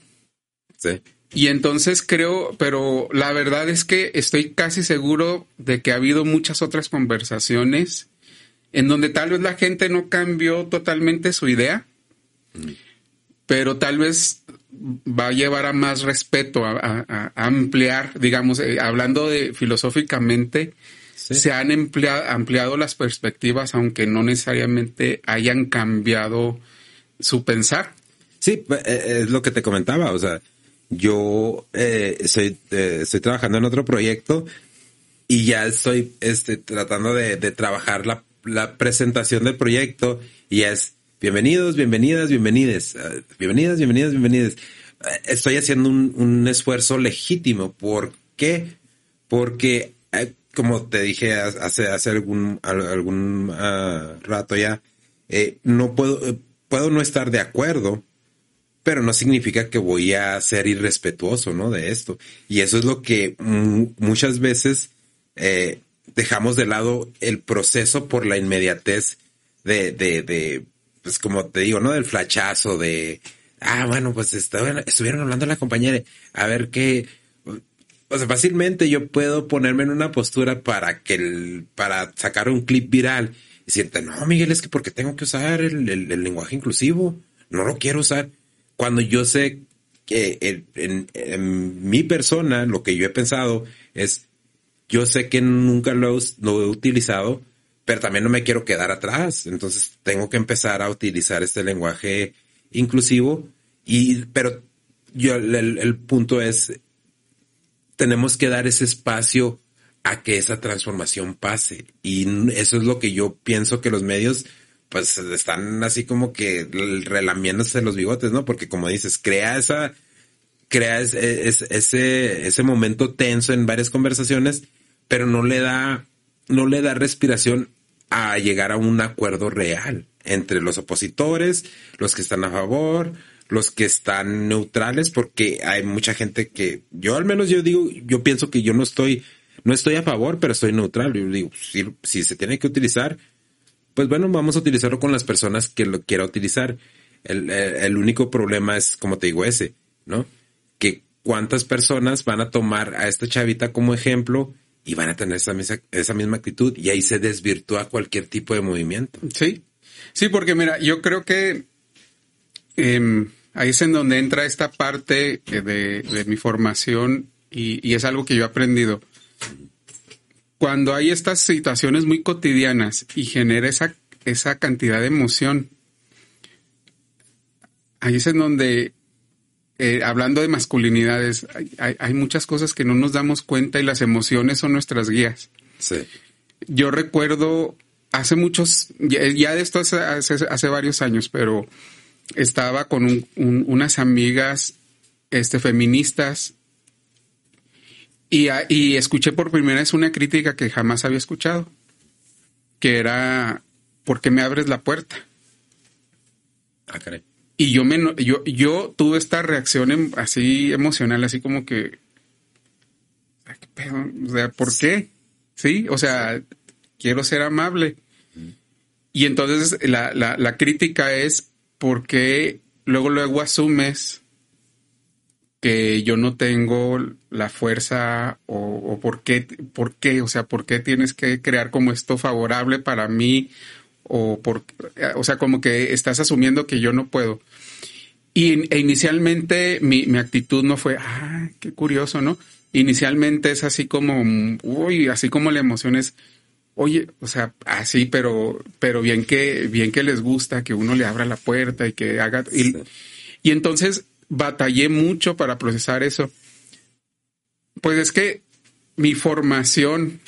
Sí. Y entonces creo, pero la verdad es que estoy casi seguro de que ha habido muchas otras conversaciones en donde tal vez la gente no cambió totalmente su idea, mm. pero tal vez va a llevar a más respeto, a, a, a ampliar, digamos, eh, hablando de filosóficamente, Sí. se han empleado, ampliado las perspectivas, aunque no necesariamente hayan cambiado su pensar. Sí, es lo que te comentaba, o sea, yo eh, estoy, eh, estoy trabajando en otro proyecto y ya estoy este, tratando de, de trabajar la, la, presentación del proyecto y es bienvenidos, bienvenidas, bienvenides, uh, bienvenidas, bienvenidas, bienvenidas. Estoy haciendo un, un esfuerzo legítimo. ¿Por qué? Porque eh, como te dije hace, hace algún, algún uh, rato ya, eh, no puedo, eh, puedo no estar de acuerdo, pero no significa que voy a ser irrespetuoso, ¿no? De esto. Y eso es lo que muchas veces eh, dejamos de lado el proceso por la inmediatez de, de, de, pues como te digo, ¿no? Del flachazo, de, ah, bueno, pues estuvieron hablando la compañera, a ver qué, o sea, fácilmente yo puedo ponerme en una postura para que el, para sacar un clip viral y decirte, no, Miguel, es que porque tengo que usar el, lenguaje inclusivo, no lo quiero usar. Cuando yo sé que en, mi persona, lo que yo he pensado es, yo sé que nunca lo, he utilizado, pero también no me quiero quedar atrás. Entonces tengo que empezar a utilizar este lenguaje inclusivo y, pero yo, el punto es, tenemos que dar ese espacio a que esa transformación pase. Y eso es lo que yo pienso que los medios pues están así como que relamiéndose los bigotes, ¿no? Porque como dices, crea esa, crea ese, ese momento tenso en varias conversaciones, pero no le da, no le da respiración a llegar a un acuerdo real entre los opositores, los que están a favor, los que están neutrales, porque hay mucha gente que, yo al menos yo digo, yo pienso que yo no estoy, no estoy a favor, pero estoy neutral. Yo digo, si, se tiene que utilizar, pues bueno, vamos a utilizarlo con las personas que lo quiera utilizar. El, único problema es, como te digo, ese, ¿no? Que cuántas personas van a tomar a esta chavita como ejemplo y van a tener esa misma, esa misma actitud y ahí se desvirtúa cualquier tipo de movimiento. Sí, sí, porque mira, yo creo que em, ahí es en donde entra esta parte de, mi formación y, es algo que yo he aprendido. Cuando hay estas situaciones muy cotidianas y genera esa, esa cantidad de emoción, ahí es en donde, eh, hablando de masculinidades, hay, muchas cosas que no nos damos cuenta y las emociones son nuestras guías. Sí. Yo recuerdo hace muchos, ya, de esto hace varios años, pero estaba con unas amigas este, feministas y, y, escuché por primera vez una crítica que jamás había escuchado, que era, ¿por qué me abres la puerta? Ah, y yo, me, yo, yo tuve esta reacción em, así emocional, así como que, O sea, ¿por qué? Sí, o sea, quiero ser amable. Y entonces la, la, la crítica es, porque luego luego asumes que yo no tengo la fuerza o, por qué, por qué, o sea, por qué tienes que crear como esto favorable para mí o por, o sea, como que estás asumiendo que yo no puedo. Y e inicialmente mi, mi actitud no fue, ah, qué curioso, ¿no? Inicialmente es así como, uy, así como la emoción es, oye, o sea, así, pero, pero bien que, bien que les gusta que uno le abra la puerta y que haga. Y, y entonces batallé mucho para procesar eso. Pues es que mi formación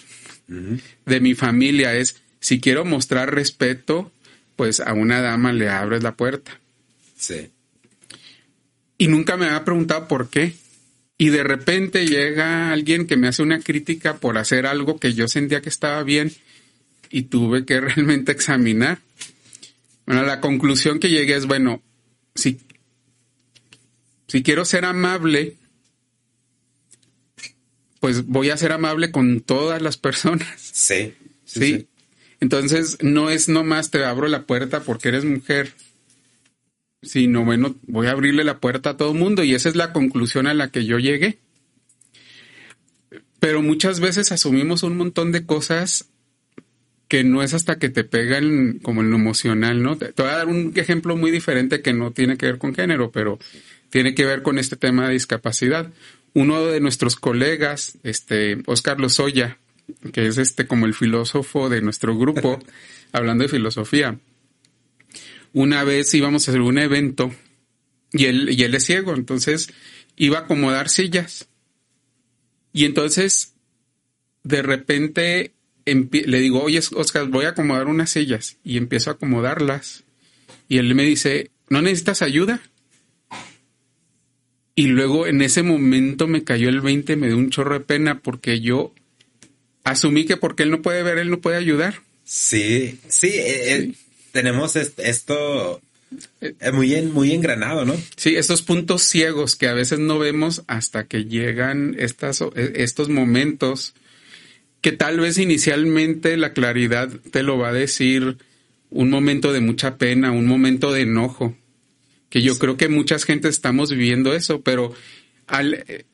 de mi familia es, si quiero mostrar respeto, pues a una dama le abres la puerta. Sí. Y nunca me había preguntado por qué. Y de repente llega alguien que me hace una crítica por hacer algo que yo sentía que estaba bien y tuve que realmente examinar. Bueno, la conclusión que llegué es, bueno, si, si quiero ser amable, pues voy a ser amable con todas las personas. Sí. Sí. Entonces, no es nomás te abro la puerta porque eres mujer, sino bueno, voy a abrirle la puerta a todo mundo y esa es la conclusión a la que yo llegué. Pero muchas veces asumimos un montón de cosas que no es hasta que te pegan como en lo emocional, ¿no? Te, voy a dar un ejemplo muy diferente que no tiene que ver con género, pero tiene que ver con este tema de discapacidad. Uno de nuestros colegas, este, Oscar Lozoya, que es este como el filósofo de nuestro grupo, hablando de filosofía, una vez íbamos a hacer un evento y él, y él es ciego, entonces iba a acomodar sillas. Y entonces, de repente, le digo, oye, Oscar, voy a acomodar unas sillas. Y empiezo a acomodarlas. Y él me dice, ¿no necesitas ayuda? Y luego en ese momento me cayó el 20, me dio un chorro de pena porque yo asumí que porque él no puede ver, él no puede ayudar. Sí, sí, eh, eh, tenemos esto eh, muy, muy engranado, ¿no? Sí, estos puntos ciegos que a veces no vemos hasta que llegan estas, estos momentos que tal vez inicialmente la claridad te lo va a decir un momento de mucha pena, un momento de enojo, Que yo creo que mucha gente estamos viviendo eso, pero al, eh,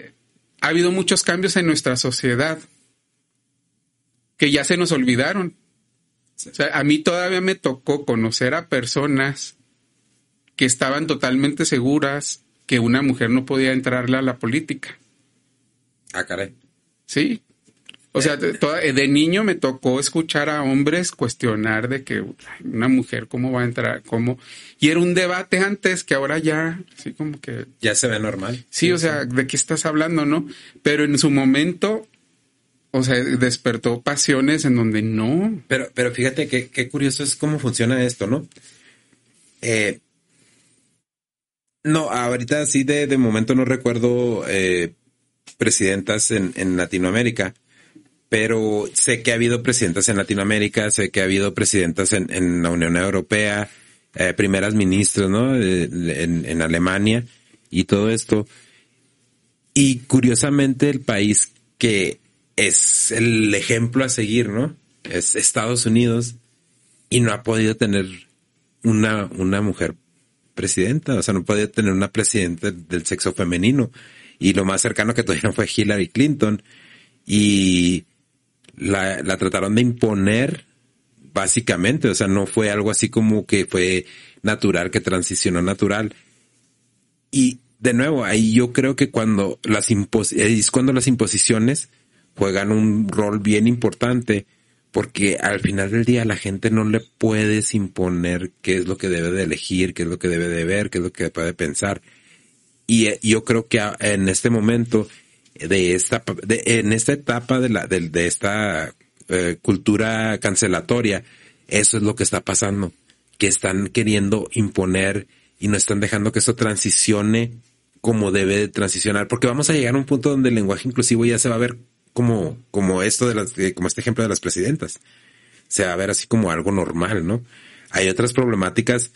ha habido muchos cambios en nuestra sociedad que ya se nos olvidaron. O sea, a mí todavía me tocó conocer a personas que estaban totalmente seguras que una mujer no podía entrarle a la política. Ah, caray. Sí. O sea, de, toda- de niño me tocó escuchar a hombres cuestionar de que una mujer cómo va a entrar, cómo... Y era un debate antes que ahora ya, así como que... Ya se ve normal. Sí, o sea, ¿de qué estás hablando, no? Pero en su momento, o sea, despertó pasiones en donde no. Pero, pero fíjate que qué curioso es cómo funciona esto, ¿no? Eh, no, ahorita sí de, de momento no recuerdo eh, presidentas en, en Latinoamérica, pero sé que ha habido presidentas en Latinoamérica, sé que ha habido presidentas en, en la Unión Europea, eh, primeras ministras, ¿no? En, en Alemania y todo esto. Y curiosamente el país que es el ejemplo a seguir, ¿no? Es Estados Unidos y no ha podido tener una, una mujer presidenta, o sea, no podía tener una presidenta del sexo femenino. Y lo más cercano que tuvieron fue Hillary Clinton. Y la, la trataron de imponer básicamente, o sea, no fue algo así como que fue natural, que transicionó natural. Y de nuevo, ahí yo creo que cuando las impos cuando las imposiciones juegan un rol bien importante, porque al final del día la gente no le puedes imponer qué es lo que debe de elegir, qué es lo que debe de ver, qué es lo que puede pensar. Y eh, yo creo que en este momento de esta, de- en esta etapa de la, de, de esta eh, cultura cancelatoria, eso es lo que está pasando, que están queriendo imponer y no están dejando que eso transicione como debe de transicionar, porque vamos a llegar a un punto donde el lenguaje inclusivo ya se va a ver como, como esto de las, eh, como este ejemplo de las presidentas. Se va a ver así como algo normal, ¿no? Hay otras problemáticas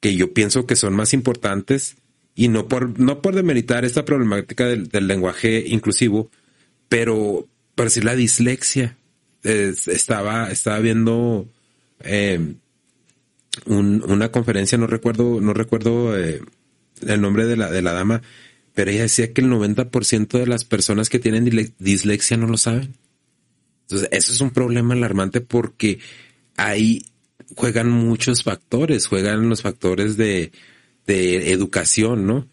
que yo pienso que son más importantes y no por, no por demeritar esta problemática del, del lenguaje inclusivo, pero por decir la dislexia. Estaba, estaba viendo un- una conferencia, no recuerdo, no recuerdo eh, el nombre de la, de la dama, pero ella decía que el 90% de las personas que tienen dislexia no lo saben. Entonces, eso es un problema alarmante porque ahí juegan muchos factores, juegan los factores de, de educación, ¿no?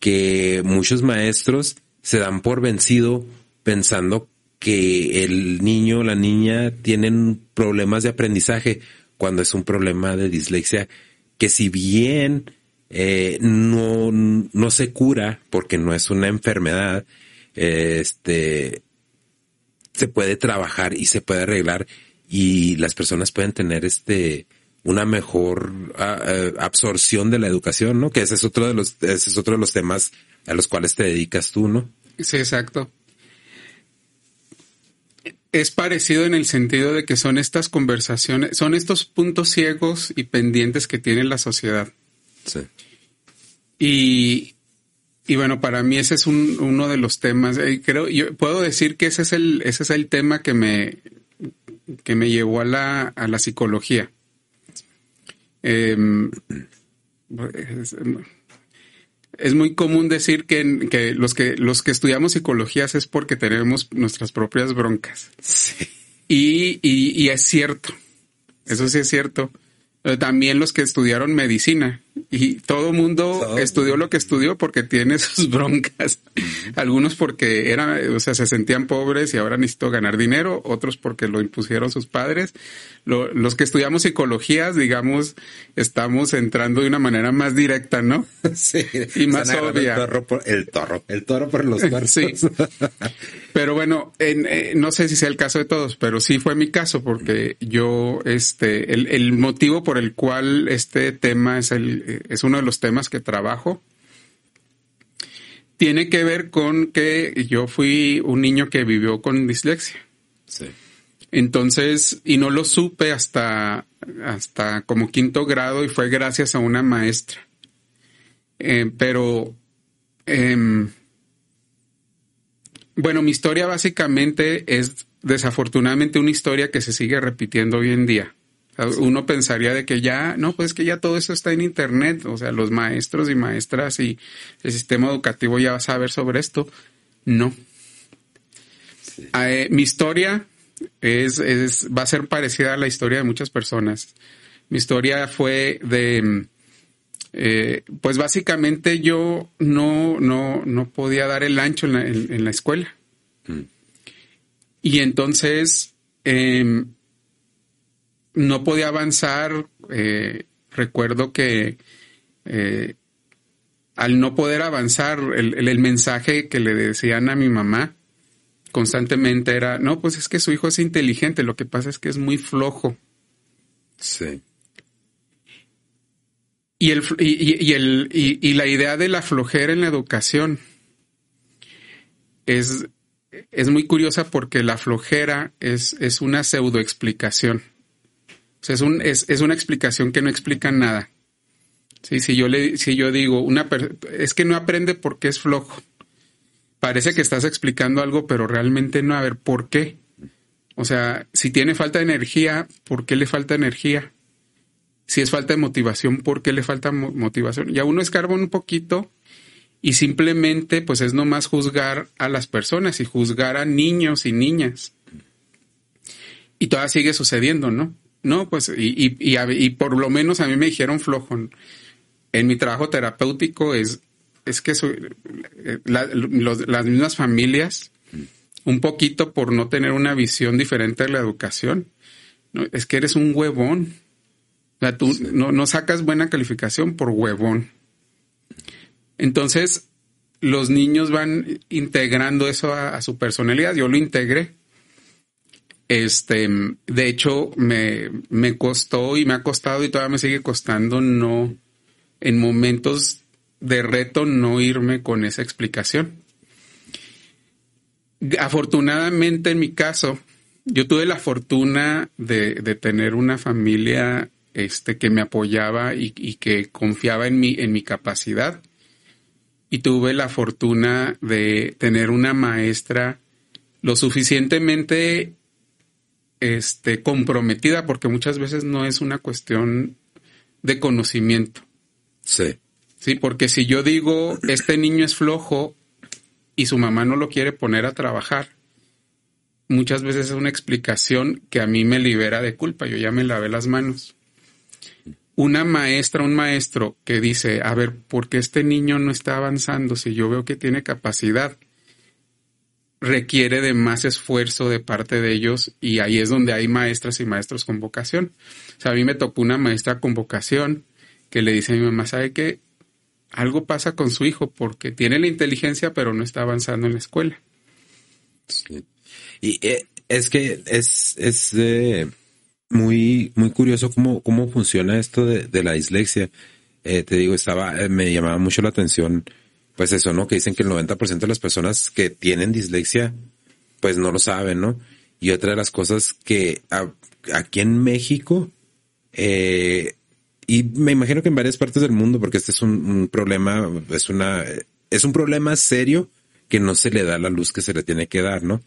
Que muchos maestros se dan por vencido pensando que el niño o la niña tienen problemas de aprendizaje cuando es un problema de dislexia que si bien eh, no, no se cura porque no es una enfermedad, este, se puede trabajar y se puede arreglar y las personas pueden tener este una mejor absorción de la educación, ¿no? Que ese es otro de los es otro de los temas a los cuales te dedicas tú, ¿no? Sí, exacto. Es parecido en el sentido de que son estas conversaciones, son estos puntos ciegos y pendientes que tiene la sociedad. Sí. Y, y bueno, para mí ese es un, uno de los temas. eh, creo, yo puedo decir que ese es el, ese es el tema que me, que me llevó a la, a la psicología. Em, es, es muy común decir que, que los que los que estudiamos psicologías es porque tenemos nuestras propias broncas. Sí. Y, y, y es cierto. Eso sí es cierto. Eh, También los que estudiaron medicina. Y todo mundo estudió lo que estudió porque tiene sus broncas. Algunos porque eran, o sea, se sentían pobres y ahora necesito ganar dinero. Otros porque lo impusieron sus padres. Lo- los que estudiamos psicologías, digamos, estamos entrando de una manera más directa, ¿no? Sí. Y más obvia. El toro por el toro, el toro por los cuartos. Sí. Pero bueno, en, eh, no sé si sea el caso de todos, pero sí fue mi caso porque yo, este, el, el motivo por el cual este tema es el, eh, es uno de los temas que trabajo tiene que ver con que yo fui un niño que vivió con dislexia. Sí. Entonces, y no lo supe hasta, hasta como quinto grado y fue gracias a una maestra. Eh, pero, em, bueno, mi historia básicamente es desafortunadamente una historia que se sigue repitiendo hoy en día. uno pensaría de que ya, no, pues que ya todo eso está en internet, o sea, los maestros y maestras y el sistema educativo ya va a saber sobre esto. No. Eh, mi historia es, es, va a ser parecida a la historia de muchas personas. Mi historia fue de, eh, pues básicamente yo no, no, no podía dar el ancho en la, en, la escuela. Mm. Y entonces eh, no podía avanzar. Eh, recuerdo que eh, al no poder avanzar, el, el, mensaje que le decían a mi mamá constantemente era, no, pues es que su hijo es inteligente, lo que pasa es que es muy flojo. Sí. Y, el, y, el, y, la idea de la flojera en la educación es, es muy curiosa porque la flojera es, es una pseudoexplicación. O es, un, es, es, una explicación que no explica nada. Sí, si yo le, si yo digo, una es que no aprende porque es flojo. Parece que estás explicando algo, pero realmente no. A ver, ¿por qué? O sea, si tiene falta de energía, ¿por qué le falta energía? Si es falta de motivación, ¿por qué le falta motivación? Y a uno escarba un poquito y simplemente pues es nomás juzgar a las personas y juzgar a niños y niñas. Y todavía sigue sucediendo, ¿no? No, pues, y, y, y, por lo menos a mí me dijeron flojo. En mi trabajo terapéutico es, es que las mismas familias, un poquito por no tener una visión diferente de la educación, es que eres un huevón. O sea, tú no, no sacas buena calificación por huevón. Entonces, los niños van integrando eso a, su personalidad. Yo lo integré. Este, de hecho, me, me costó y me ha costado y todavía me sigue costando no, en momentos de reto, no irme con esa explicación. Afortunadamente, en mi caso, yo tuve la fortuna de, de tener una familia este, que me apoyaba y, que confiaba en mi, en mi capacidad. Y tuve la fortuna de tener una maestra lo suficientemente este, comprometida, porque muchas veces no es una cuestión de conocimiento. Sí. Sí, porque si yo digo, este niño es flojo y su mamá no lo quiere poner a trabajar, muchas veces es una explicación que a mí me libera de culpa. Yo ya me lavé las manos una maestra, un maestro que dice, a ver, ¿por qué este niño no está avanzando si yo veo que tiene capacidad? requiere de más esfuerzo de parte de ellos y ahí es donde hay maestras y maestros con vocación. O sea, a mí me tocó una maestra con vocación que le dice a mi mamá, ¿sabe qué? Algo pasa con su hijo porque tiene la inteligencia pero no está avanzando en la escuela. Y eh, es que es, es muy, muy curioso cómo, cómo funciona esto de, de la dislexia. Eh, te digo, estaba, eh, me llamaba mucho la atención, pues eso, ¿no? Que dicen que el 90% de las personas que tienen dislexia, pues no lo saben, ¿no? Y otra de las cosas que aquí en México, eh, y me imagino que en varias partes del mundo, porque este es un, un, problema, es una, es un problema serio que no se le da la luz que se le tiene que dar, ¿no?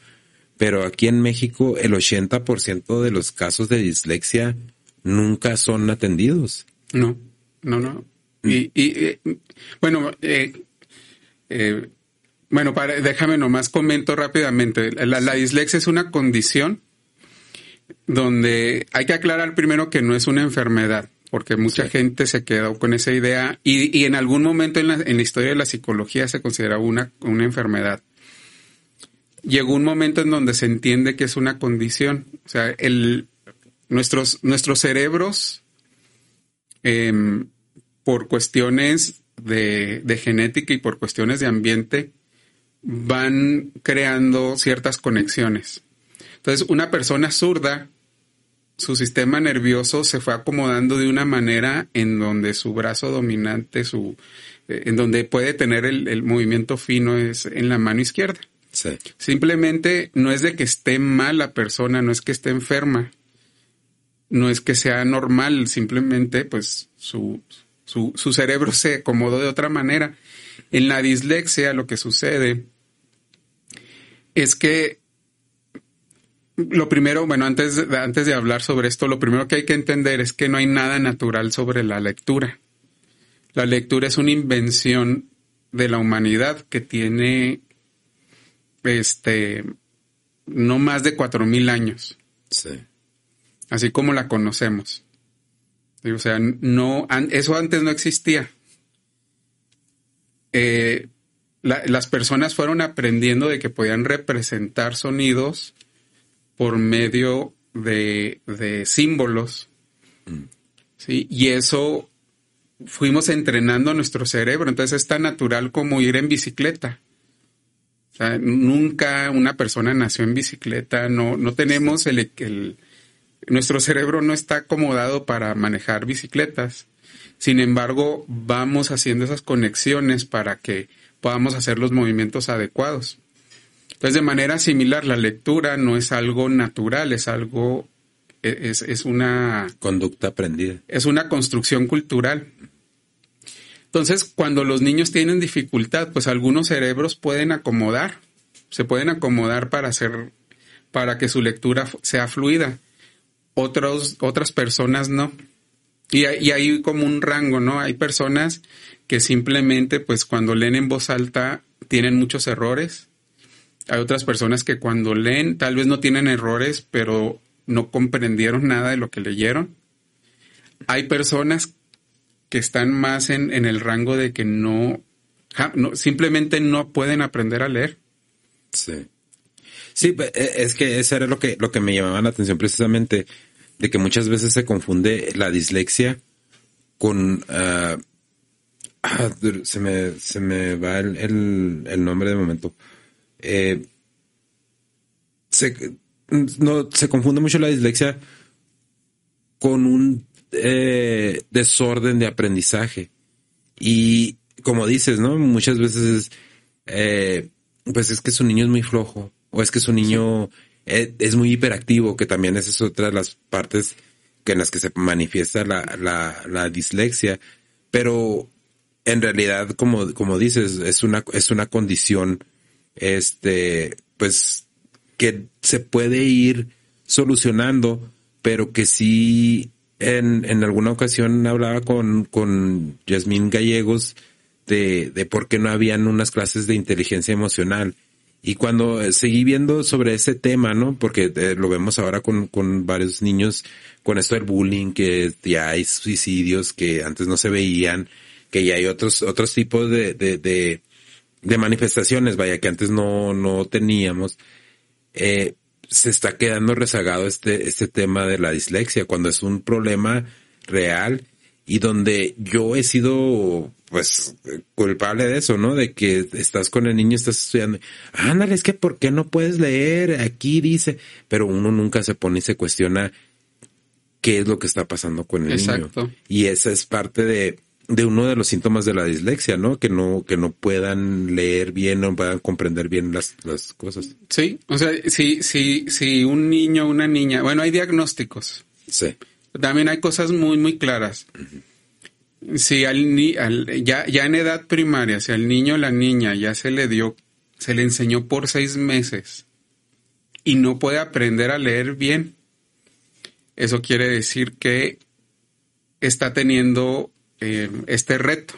Pero aquí en México el 80% de los casos de dislexia nunca son atendidos. No, no, no. Mm. Y, y bueno, eh, eh, bueno, para, déjame nomás comento rápidamente. La, la, dislexia es una condición donde hay que aclarar primero que no es una enfermedad, porque mucha gente se quedó con esa idea y, y en algún momento en la, en la, historia de la psicología se consideraba una, una enfermedad llegó un momento en donde se entiende que es una condición. O sea, el, nuestros, nuestros cerebros, em, por cuestiones de, de, genética y por cuestiones de ambiente, van creando ciertas conexiones. Entonces, una persona zurda, su sistema nervioso se fue acomodando de una manera en donde su brazo dominante, su, eh, en donde puede tener el, el movimiento fino es en la mano izquierda. Simplemente no es de que esté mal la persona, no es que esté enferma, no es que sea normal, simplemente pues su, su, su cerebro se acomodó de otra manera. En la dislexia lo que sucede es que lo primero, bueno, antes, de- antes de hablar sobre esto, lo primero que hay que entender es que no hay nada natural sobre la lectura. La lectura es una invención de la humanidad que tiene, este, no más de cuatro mil años, Sí. así como la conocemos. O sea, no, eso antes no existía. Eh, la- las personas fueron aprendiendo de que podían representar sonidos por medio de, de símbolos. ¿sí? Y eso fuimos entrenando nuestro cerebro. Entonces es tan natural como ir en bicicleta. O sea, nunca una persona nació en bicicleta. No, no tenemos el, el- nuestro cerebro no está acomodado para manejar bicicletas. Sin embargo, vamos haciendo esas conexiones para que podamos hacer los movimientos adecuados. Entonces, de manera similar, la lectura no es algo natural, es algo, es, es una, Conducta aprendida. es una construcción cultural. Entonces, cuando los niños tienen dificultad, pues algunos cerebros pueden acomodar, se pueden acomodar para hacer, para que su lectura sea fluida. Otros, otras personas no. Y y hay como un rango, ¿no? Hay personas que simplemente, pues cuando leen en voz alta, tienen muchos errores. Hay otras personas que cuando leen, tal vez no tienen errores, pero no comprendieron nada de lo que leyeron. Hay personas que están más en, en el rango de que no, no, simplemente no pueden aprender a leer. Sí. Sí, e- es que eso era lo que, lo que me llamaba la atención precisamente, de que muchas veces se confunde la dislexia con... ah, ah, se, me, se me va el, el, el nombre de momento. Eh, no, se confunde mucho la dislexia con un eh, desorden de aprendizaje. Y como dices, ¿no? Muchas veces es, eh, pues es que su niño es muy flojo, o es que su niño eh, es muy hiperactivo, que también esa es otra de las partes que en las que se manifiesta la, la, la dislexia. Pero en realidad, como, como dices, es una, es una condición, este, pues, que se puede ir solucionando, pero que sí, en, en alguna ocasión hablaba con, con Yasmín Gallegos de, de por qué no habían unas clases de inteligencia emocional. Y cuando eh, seguí viendo sobre ese tema, ¿no? Porque eh, lo vemos ahora con, con varios niños, con esto del bullying, que ya hay suicidios que antes no se veían, que ya hay otros, otros tipos de, de, de, de manifestaciones, vaya, que antes no, no teníamos. Eh, se está quedando rezagado este, este tema de la dislexia, cuando es un problema real y donde yo he sido pues culpable de eso, ¿no? De que estás con el niño, estás estudiando, ándale, es que ¿por qué no puedes leer? Aquí dice, pero uno nunca se pone y se cuestiona qué es lo que está pasando con el Exacto. niño. Y esa es parte de, de uno de los síntomas de la dislexia, ¿no? Que no, que no puedan leer bien, no puedan comprender bien las, las cosas. Sí, o sea, si, si, si un niño o una niña, bueno, hay diagnósticos. Sí. También hay cosas muy, muy claras. Si al, ni- al- ya, ya en edad primaria, si al niño o la niña ya se le dio, se le enseñó por seis meses y no puede aprender a leer bien, eso quiere decir que está teniendo eh, este reto.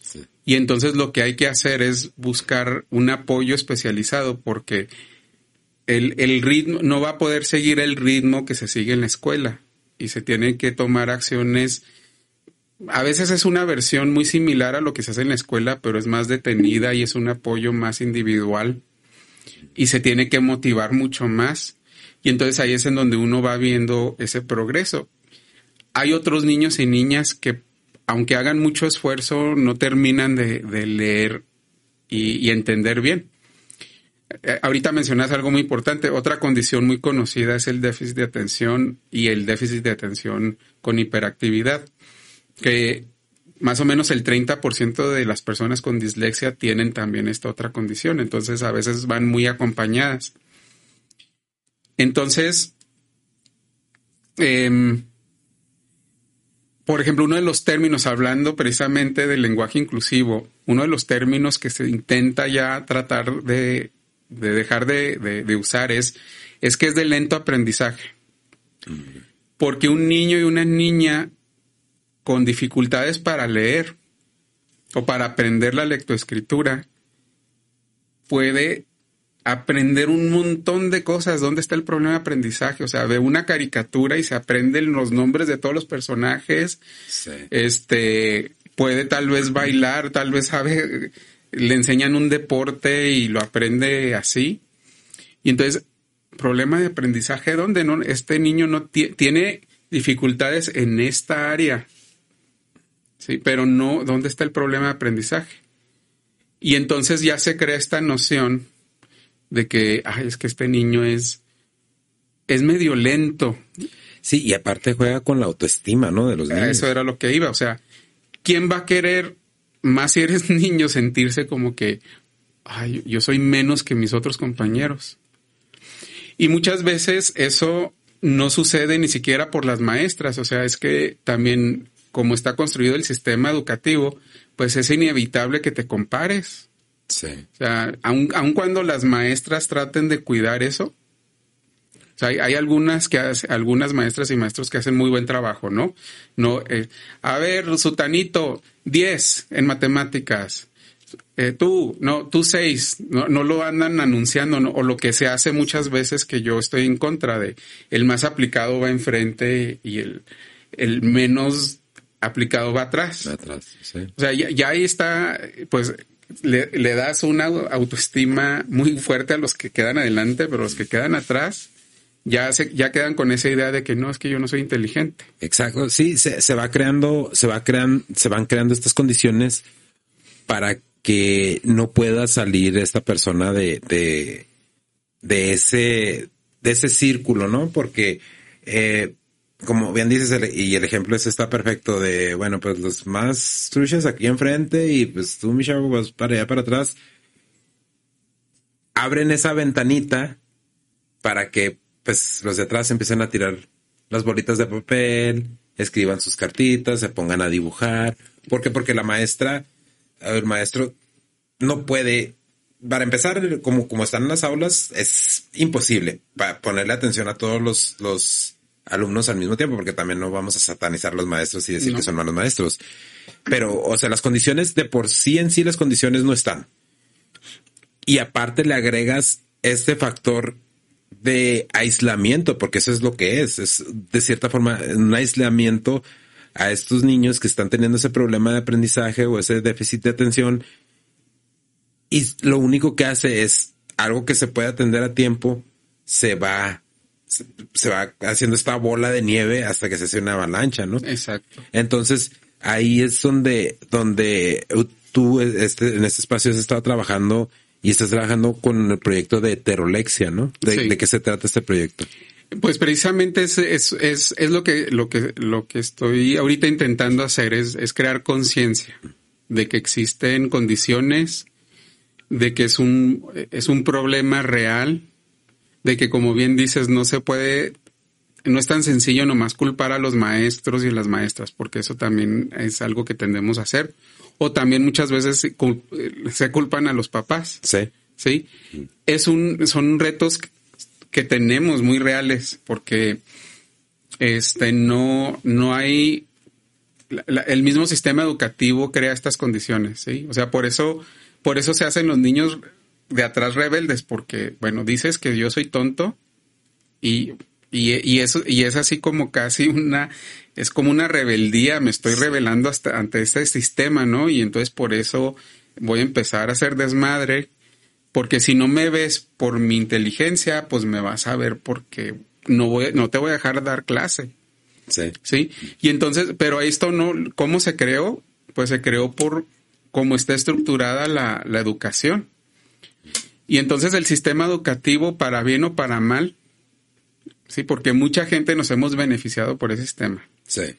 Sí. Y entonces lo que hay que hacer es buscar un apoyo especializado porque el, el ritmo, no va a poder seguir el ritmo que se sigue en la escuela y se tienen que tomar acciones. A veces es una versión muy similar a lo que se hace en la escuela, pero es más detenida y es un apoyo más individual y se tiene que motivar mucho más. Y entonces ahí es en donde uno va viendo ese progreso. Hay otros niños y niñas que, aunque hagan mucho esfuerzo, no terminan de, leer y, y entender bien. Eh, Ahorita mencionas algo muy importante. Otra condición muy conocida es el déficit de atención y el déficit de atención con hiperactividad, que más o menos el 30% de las personas con dislexia tienen también esta otra condición. Entonces a veces van muy acompañadas. Entonces, em, por ejemplo, uno de los términos, hablando precisamente del lenguaje inclusivo, uno de los términos que se intenta ya tratar de, de dejar de, de- de usar es es que es de lento aprendizaje. Porque un niño y una niña con dificultades para leer o para aprender la lectoescritura puede aprender un montón de cosas. ¿Dónde está el problema de aprendizaje? O sea, ve una caricatura y se aprenden los nombres de todos los personajes. Este puede tal vez bailar, tal vez sabe, le enseñan un deporte y lo aprende así. Y entonces, problema de aprendizaje donde no, este niño no tiene dificultades en esta área. Sí, pero no, ¿dónde está el problema de aprendizaje? Y entonces ya se crea esta noción de que, ay, es que este niño es, es medio lento. Sí, y aparte juega con la autoestima, ¿no? De los niños. Eso era lo que iba. O sea, ¿quién va a querer, más si eres niño, sentirse como que, ay, yo soy menos que mis otros compañeros? Y muchas veces eso no sucede ni siquiera por las maestras. O sea, es que también como está construido el sistema educativo, pues es inevitable que te compares. Sí. O sea, aun, cuando las maestras traten de cuidar eso, o sea, hay, algunas que algunas maestras y maestros que hacen muy buen trabajo, ¿no? No, eh, a ver, Sutanito, 10 en matemáticas. Eh, tú, no, tú seis, no, no lo andan anunciando, ¿no? o lo que se hace muchas veces que yo estoy en contra de, el más aplicado va enfrente y el, el menos aplicado va atrás. Va atrás, sí. O sea, ya, ahí está, pues le, das una autoestima muy fuerte a los que quedan adelante, pero los que quedan atrás ya se, ya quedan con esa idea de que no es que yo no soy inteligente. Exacto, sí, se, se va creando, se va creando, se van creando estas condiciones para que no pueda salir esta persona de, de, de ese, de ese círculo, ¿no? Porque eh, como bien dices, y el ejemplo es está perfecto de, bueno, pues los más truchas aquí enfrente y pues tú, mi chavo, vas para allá, para atrás. Abren esa ventanita para que pues los de atrás empiecen a tirar las bolitas de papel, escriban sus cartitas, se pongan a dibujar. ¿Por qué? Porque la maestra, el maestro no puede, para empezar, como, como están en las aulas, es imposible para ponerle atención a todos los, los alumnos al mismo tiempo, porque también no vamos a satanizar a los maestros y decir que son malos maestros. Pero, o sea, las condiciones de por sí en sí, las condiciones no están. Y aparte le agregas este factor de aislamiento, porque eso es lo que es, es de cierta forma un aislamiento a estos niños que están teniendo ese problema de aprendizaje o ese déficit de atención. Y lo único que hace es algo que se puede atender a tiempo, se va se, va haciendo esta bola de nieve hasta que se hace una avalancha, ¿no? Exacto. Entonces, ahí es donde, donde tú este, en este espacio has estado trabajando y estás trabajando con el proyecto de heterolexia, ¿no? De, qué se trata este proyecto? Pues precisamente es, es, es, es, lo que, lo que, lo que estoy ahorita intentando hacer es, es crear conciencia de que existen condiciones, de que es un, es un problema real de que como bien dices, no se puede, no es tan sencillo nomás culpar a los maestros y las maestras, porque eso también es algo que tendemos a hacer. O también muchas veces se culpan a los papás. Sí. Sí. Es un, son retos que tenemos muy reales, porque este no, no hay el mismo sistema educativo crea estas condiciones, ¿sí? O sea, por eso, por eso se hacen los niños de atrás rebeldes porque, bueno, dices que yo soy tonto y, y, eso, y es así como casi una, es como una rebeldía, me estoy rebelando hasta ante este sistema, ¿no? Y entonces por eso voy a empezar a hacer desmadre, porque si no me ves por mi inteligencia, pues me vas a ver porque no voy, no te voy a dejar dar clase. Sí. Sí. Y entonces, pero esto no, ¿cómo se creó? Pues se creó por cómo está estructurada la, la educación. Y entonces el sistema educativo, para bien o para mal, sí, porque mucha gente nos hemos beneficiado por ese sistema. Sí.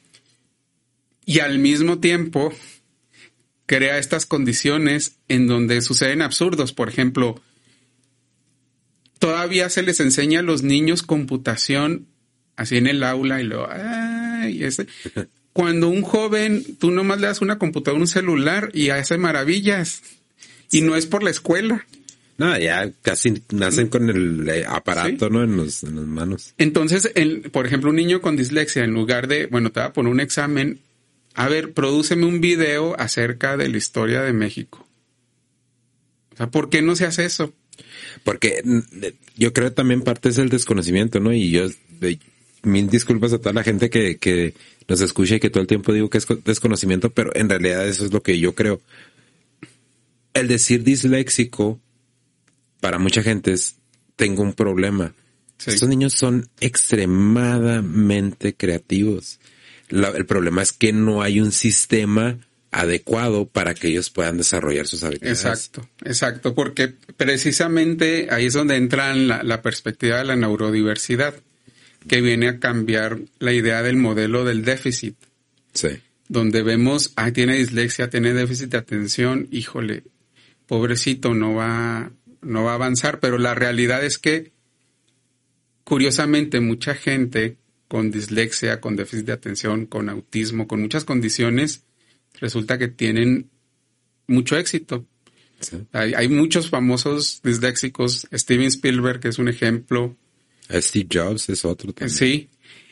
Y al mismo tiempo crea estas condiciones en donde suceden absurdos. Por ejemplo, todavía se les enseña a los niños computación así en el aula y lo ay, ese. Cuando un joven, tú nomás le das una computadora, un celular y hace maravillas. Y no es por la escuela. No, ya casi nacen con el eh, aparato, ¿no? En, los, en las manos. Entonces, el, por ejemplo, un niño con dislexia, en lugar de, bueno, te va a poner un examen, a ver, prodúceme un video acerca de la historia de México. O sea, ¿por qué no se hace eso? Porque mm, yo creo que también parte es el desconocimiento, ¿no? Y yo, mil disculpas a toda la gente que, que nos escucha y que todo el tiempo digo que es desconocimiento, pero en realidad eso es lo que yo creo. El decir disléxico para mucha gente es tengo un problema. Estos niños son extremadamente creativos. el problema es que no hay un sistema adecuado para que ellos puedan desarrollar sus habilidades. Exacto, exacto, porque precisamente ahí es donde entra la, la perspectiva de la neurodiversidad, que viene a cambiar la idea del modelo del déficit. Sí. Donde vemos, ah, tiene dislexia, tiene déficit de atención, híjole, pobrecito, no va, no va a avanzar, pero la realidad es que, curiosamente, mucha gente con dislexia, con déficit de atención, con autismo, con muchas condiciones, resulta que tienen mucho éxito. Hay, muchos famosos disléxicos. Steven Spielberg que es un ejemplo. Steve Jobs es otro también. Sí.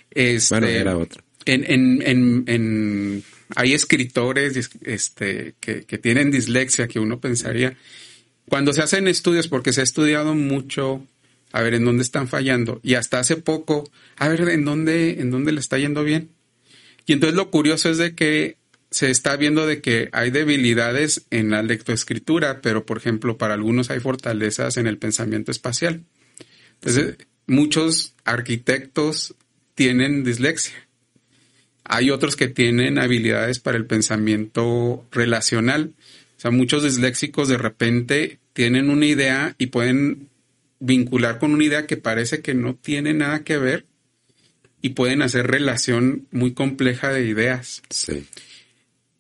Este, bueno, era otro. En, en, en, en, hay escritores este, que, que tienen dislexia que uno pensaría. Cuando se hacen estudios, porque se ha estudiado mucho, a ver en dónde están fallando, y hasta hace poco, a ver en dónde, en dónde le está yendo bien. Y entonces lo curioso es de que se está viendo de que hay debilidades en la lectoescritura, pero por ejemplo, para algunos hay fortalezas en el pensamiento espacial. Entonces, muchos arquitectos tienen dislexia. Hay otros que tienen habilidades para el pensamiento relacional. O sea, muchos disléxicos de repente tienen una idea y pueden vincular con una idea que parece que no tiene nada que ver y pueden hacer relación muy compleja de ideas. Sí.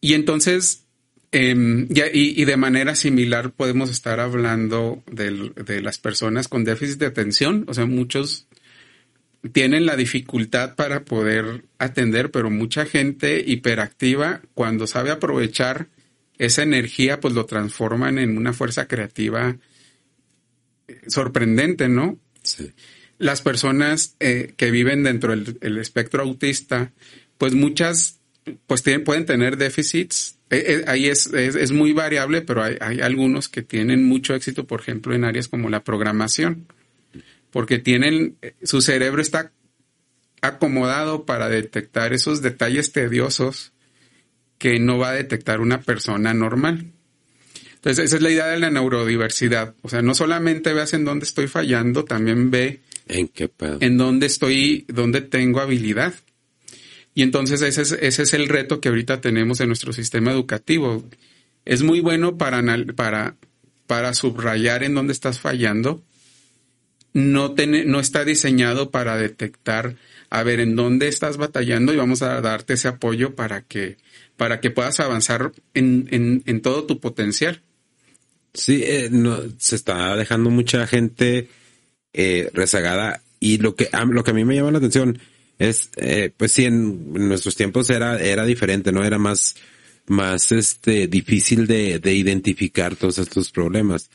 Y entonces, em, y, de manera similar podemos estar hablando de, las personas con déficit de atención. O sea, muchos tienen la dificultad para poder atender, pero mucha gente hiperactiva, cuando sabe aprovechar esa energía, pues lo transforman en una fuerza creativa sorprendente, ¿no? Sí. Las personas eh, que viven dentro del espectro autista, pues muchas pues tienen, pueden tener déficits. Eh, eh, ahí es, es, muy variable, pero hay, hay, algunos que tienen mucho éxito, por ejemplo, en áreas como la programación, porque tienen, su cerebro está acomodado para detectar esos detalles tediosos que no va a detectar una persona normal. Entonces, esa es la idea de la neurodiversidad. O sea, no solamente veas en dónde estoy fallando, también ve en qué en dónde estoy, dónde tengo habilidad. Y entonces ese es, ese es el reto que ahorita tenemos en nuestro sistema educativo. Es muy bueno para, para, para subrayar en dónde estás fallando. No, no está diseñado para detectar, a ver, en dónde estás batallando y vamos a darte ese apoyo para que, para que puedas avanzar en, en, todo tu potencial. Sí, eh, no, se está dejando mucha gente eh, rezagada y lo que, lo que a mí me llama la atención es, eh, pues sí, en, nuestros tiempos era, era diferente, ¿no? Era más, más, este, difícil de, de identificar todos estos problemas.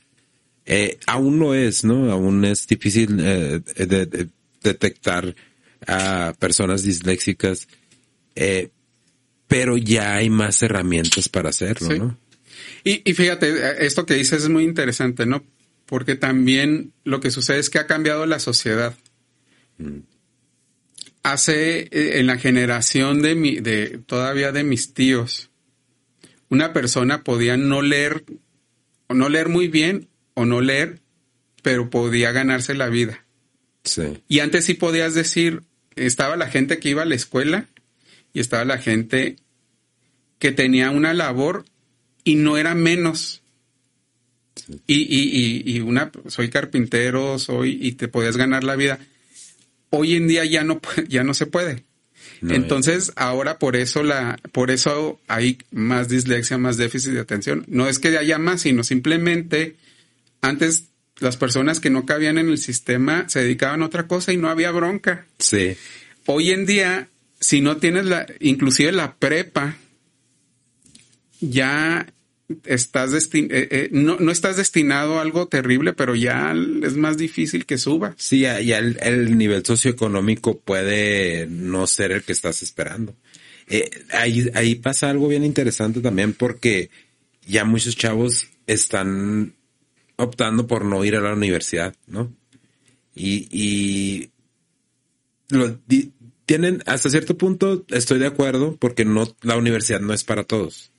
Eh, aún no es, ¿no? Aún es difícil eh, de, detectar a personas disléxicas, eh, pero ya hay más herramientas para hacerlo, ¿no? Y, y fíjate, esto que dices es muy interesante, ¿no? Porque también lo que sucede es que ha cambiado la sociedad. Mm hace eh, en la generación de mi, de todavía de mis tíos, una persona podía no leer, o no leer muy bien, o no leer, pero podía ganarse la vida. Sí. Y antes sí podías decir, estaba la gente que iba a la escuela y estaba la gente que tenía una labor y no era menos. Y, y, y, y, una, soy carpintero, soy, y te podías ganar la vida hoy en día ya no, ya no se puede. Entonces, ahora por eso la, por eso hay más dislexia, más déficit de atención. No es que haya más, sino simplemente antes las personas que no cabían en el sistema se dedicaban a otra cosa y no había bronca. Sí. Hoy en día, si no tienes la, inclusive la prepa, ya estás destin eh, eh, no, no estás destinado a algo terrible, pero ya es más difícil que suba. Sí, ya, el, el, nivel socioeconómico puede no ser el que estás esperando. Eh, ahí, ahí pasa algo bien interesante también porque ya muchos chavos están optando por no ir a la universidad, ¿no? Y, lo, tienen, hasta cierto punto estoy de acuerdo porque no, la universidad no es para todos.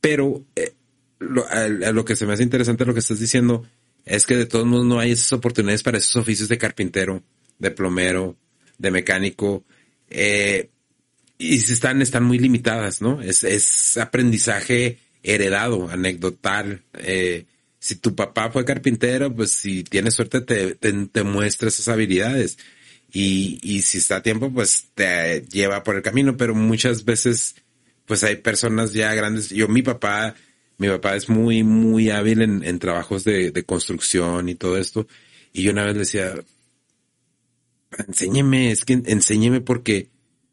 Pero eh, lo, lo, que se me hace interesante lo que estás diciendo es que de todos modos no hay esas oportunidades para esos oficios de carpintero, de plomero, de mecánico, eh, y si están, están muy limitadas, ¿no? Es, es aprendizaje heredado, anecdotal. Eh, si tu papá fue carpintero, pues si tienes suerte te, te, te muestra esas habilidades. Y, y si está a tiempo, pues te lleva por el camino, pero muchas veces pues hay personas ya grandes. Yo, mi papá, mi papá es muy, muy hábil en, en trabajos de, de, construcción y todo esto. Y yo una vez le decía, enséñeme, es que enséñeme porque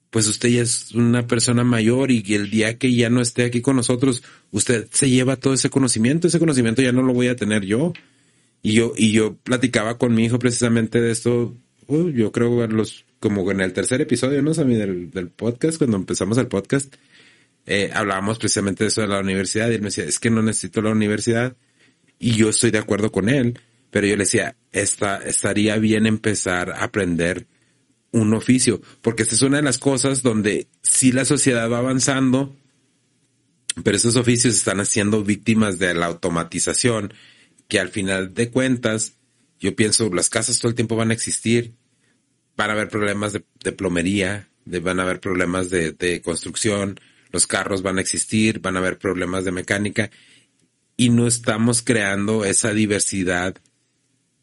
pues usted ya es una persona mayor y el día que ya no esté aquí con nosotros, usted se lleva todo ese conocimiento, ese conocimiento ya no lo voy a tener yo. Y yo, y yo platicaba con mi hijo precisamente de esto, uh, yo creo los, como en el tercer episodio, ¿no? Sammy, del, del podcast, cuando empezamos el podcast, eh, hablábamos precisamente de eso de la universidad y él me decía, es que no necesito la universidad y yo estoy de acuerdo con él, pero yo le decía, esta, estaría bien empezar a aprender un oficio, porque esta es una de las cosas donde sí la sociedad va avanzando, pero esos oficios están haciendo víctimas de la automatización, que al final de cuentas, yo pienso, las casas todo el tiempo van a existir, van a haber problemas de, plomería, van a haber problemas de, de construcción, los carros van a existir, van a haber problemas de mecánica y no estamos creando esa diversidad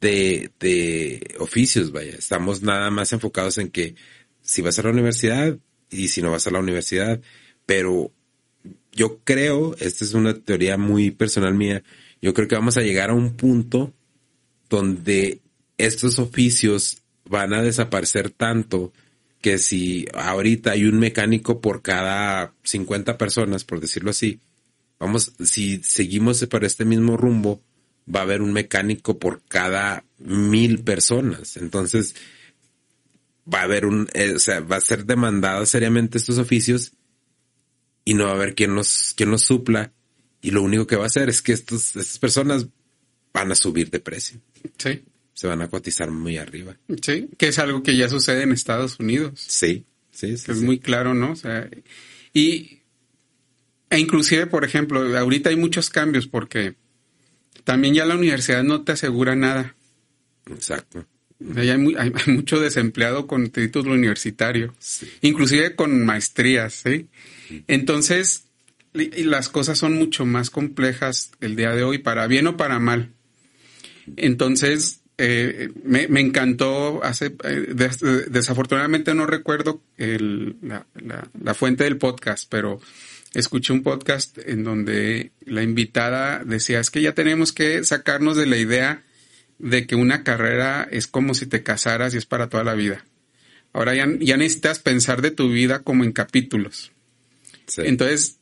de, de oficios, vaya. Estamos nada más enfocados en que si vas a la universidad y si no vas a la universidad, pero yo creo, esta es una teoría muy personal mía, yo creo que vamos a llegar a un punto donde estos oficios van a desaparecer tanto que si ahorita hay un mecánico por cada 50 personas, por decirlo así, vamos, si seguimos por este mismo rumbo, va a haber un mecánico por cada mil personas. Entonces, va a haber un, eh, o sea, va a ser demandado seriamente estos oficios y no va a haber quien los, quien los supla. Y lo único que va a hacer es que estos, estas personas van a subir de precio. Sí se van a cotizar muy arriba. Sí, que es algo que ya sucede en Estados Unidos. Sí, sí, sí. es sí. muy claro, ¿no? O sea, y e inclusive, por ejemplo, ahorita hay muchos cambios porque también ya la universidad no te asegura nada. Exacto. Hay, hay, hay mucho desempleado con título universitario, Sí. inclusive con maestrías, ¿sí? Entonces, y las cosas son mucho más complejas el día de hoy, para bien o para mal. Entonces, eh, me, me, encantó hace eh, des, desafortunadamente no recuerdo el, la, la, la, fuente del podcast pero escuché un podcast en donde la invitada decía es que ya tenemos que sacarnos de la idea de que una carrera es como si te casaras y es para toda la vida ahora ya, ya necesitas pensar de tu vida como en capítulos sí. entonces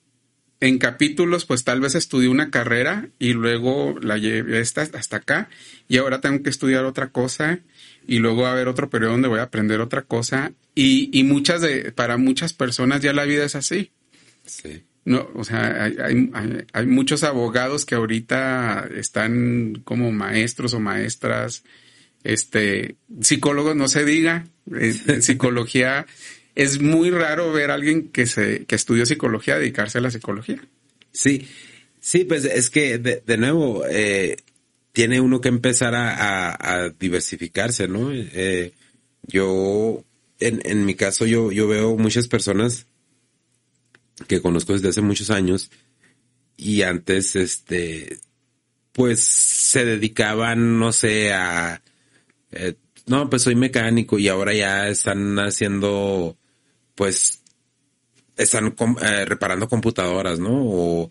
en capítulos, pues tal vez estudié una carrera y luego la llevé hasta, hasta acá y ahora tengo que estudiar otra cosa y luego va a haber otro periodo donde voy a aprender otra cosa y, y muchas de, para muchas personas ya la vida es así. Sí. No, o sea, hay, hay, hay, muchos abogados que ahorita están como maestros o maestras, este, psicólogos, no se diga, eh, psicología es muy raro ver a alguien que se que estudió psicología dedicarse a la psicología. Sí, sí, pues es que de, nuevo eh, tiene uno que empezar a, a, a diversificarse, ¿no? Eh, yo, en, en mi caso, yo, yo veo muchas personas que conozco desde hace muchos años y antes, este, pues se dedicaban, no sé, a, eh, no, pues soy mecánico y ahora ya están haciendo pues están eh, reparando computadoras, ¿no?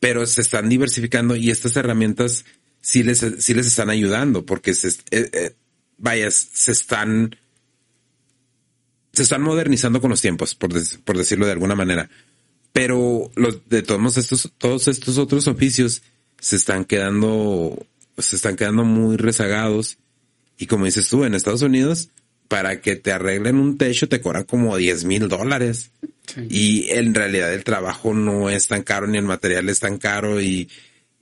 Pero se están diversificando y estas herramientas sí les, sí les están ayudando porque se, eh, eh, se están, se están modernizando con los tiempos, por, por decirlo de alguna manera. pero los de todos estos, todos estos otros oficios se están quedando, se están quedando muy rezagados. Y como dices tú, en Estados Unidos, para que te arreglen un techo te cobran como 10 mil dólares. Y en realidad el trabajo no es tan caro ni el material es tan caro y,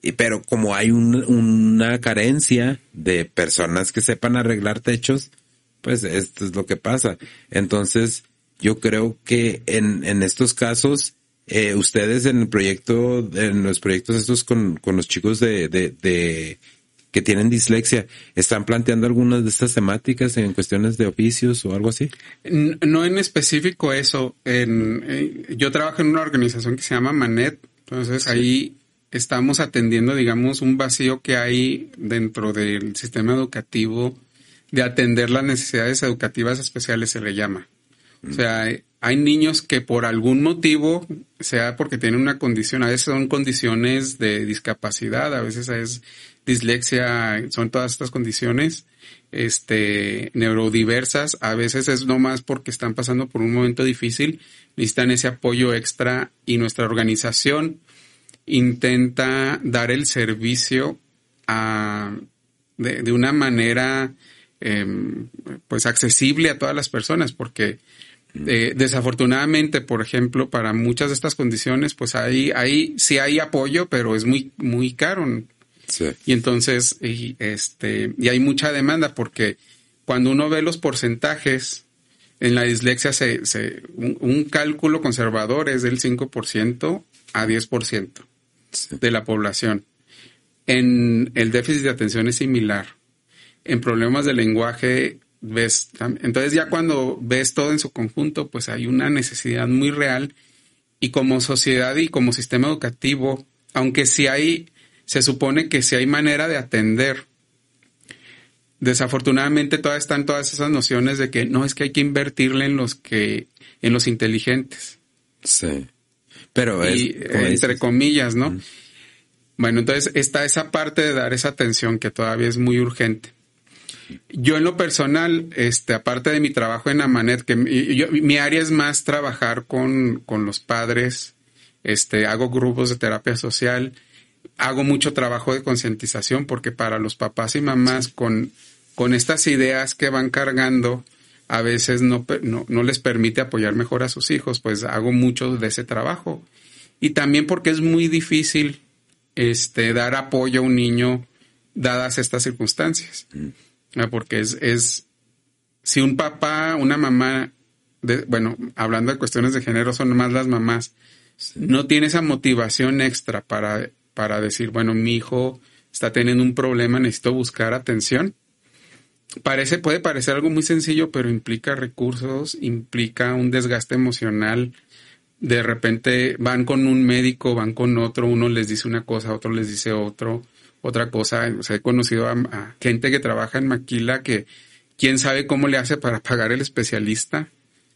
y pero como hay una carencia de personas que sepan arreglar techos, pues esto es lo que pasa. Entonces, yo creo que en, en estos casos, eh, ustedes en el proyecto, en los proyectos estos con, con los chicos de, de, de que tienen dislexia, ¿están planteando algunas de estas temáticas en cuestiones de oficios o algo así? No en específico eso. En, eh, yo trabajo en una organización que se llama Manet, entonces ahí estamos atendiendo, digamos, un vacío que hay dentro del sistema educativo de atender las necesidades educativas especiales, se le llama. O sea, hay niños que por algún motivo, sea porque tienen una condición, a veces son condiciones de discapacidad, a veces es dislexia, son todas estas condiciones este, neurodiversas, a veces es nomás porque están pasando por un momento difícil, necesitan ese apoyo extra y nuestra organización intenta dar el servicio a, de, de una manera em, pues accesible a todas las personas, porque eh, desafortunadamente, por ejemplo, para muchas de estas condiciones, pues ahí, ahí sí hay apoyo, pero es muy, muy caro. Y entonces, y, este, y hay mucha demanda porque cuando uno ve los porcentajes, en la dislexia se, se un, cálculo conservador es del 5% a 10% de la población. En el déficit de atención es similar. En problemas de lenguaje ves, entonces ya cuando ves todo en su conjunto, pues hay una necesidad muy real y como sociedad y como sistema educativo, aunque sí hay, se supone que sí hay manera de atender. Desafortunadamente todavía están todas esas nociones de que no es que hay que invertirle en los que, en los inteligentes. Sí. Pero entre comillas, ¿no? Bueno, entonces está esa parte de dar esa atención que todavía es muy urgente. Yo en lo personal, este, aparte de mi trabajo en Amanet, que mi área es más trabajar con, con los padres, este, hago grupos de terapia social, hago mucho trabajo de concientización porque para los papás y mamás con, con estas ideas que van cargando, a veces no, no, no, les permite apoyar mejor a sus hijos, pues hago mucho de ese trabajo. Y también porque es muy difícil este, dar apoyo a un niño dadas estas circunstancias. Mm. Porque es, es, si un papá, una mamá, de, bueno, hablando de cuestiones de género, son más las mamás, no tiene esa motivación extra para, para decir, bueno, mi hijo está teniendo un problema, necesito buscar atención. Parece, puede parecer algo muy sencillo, pero implica recursos, implica un desgaste emocional. De repente van con un médico, van con otro, uno les dice una cosa, otro les dice otro otra cosa, o sea, he conocido a, gente que trabaja en Maquila que quién sabe cómo le hace para pagar el especialista.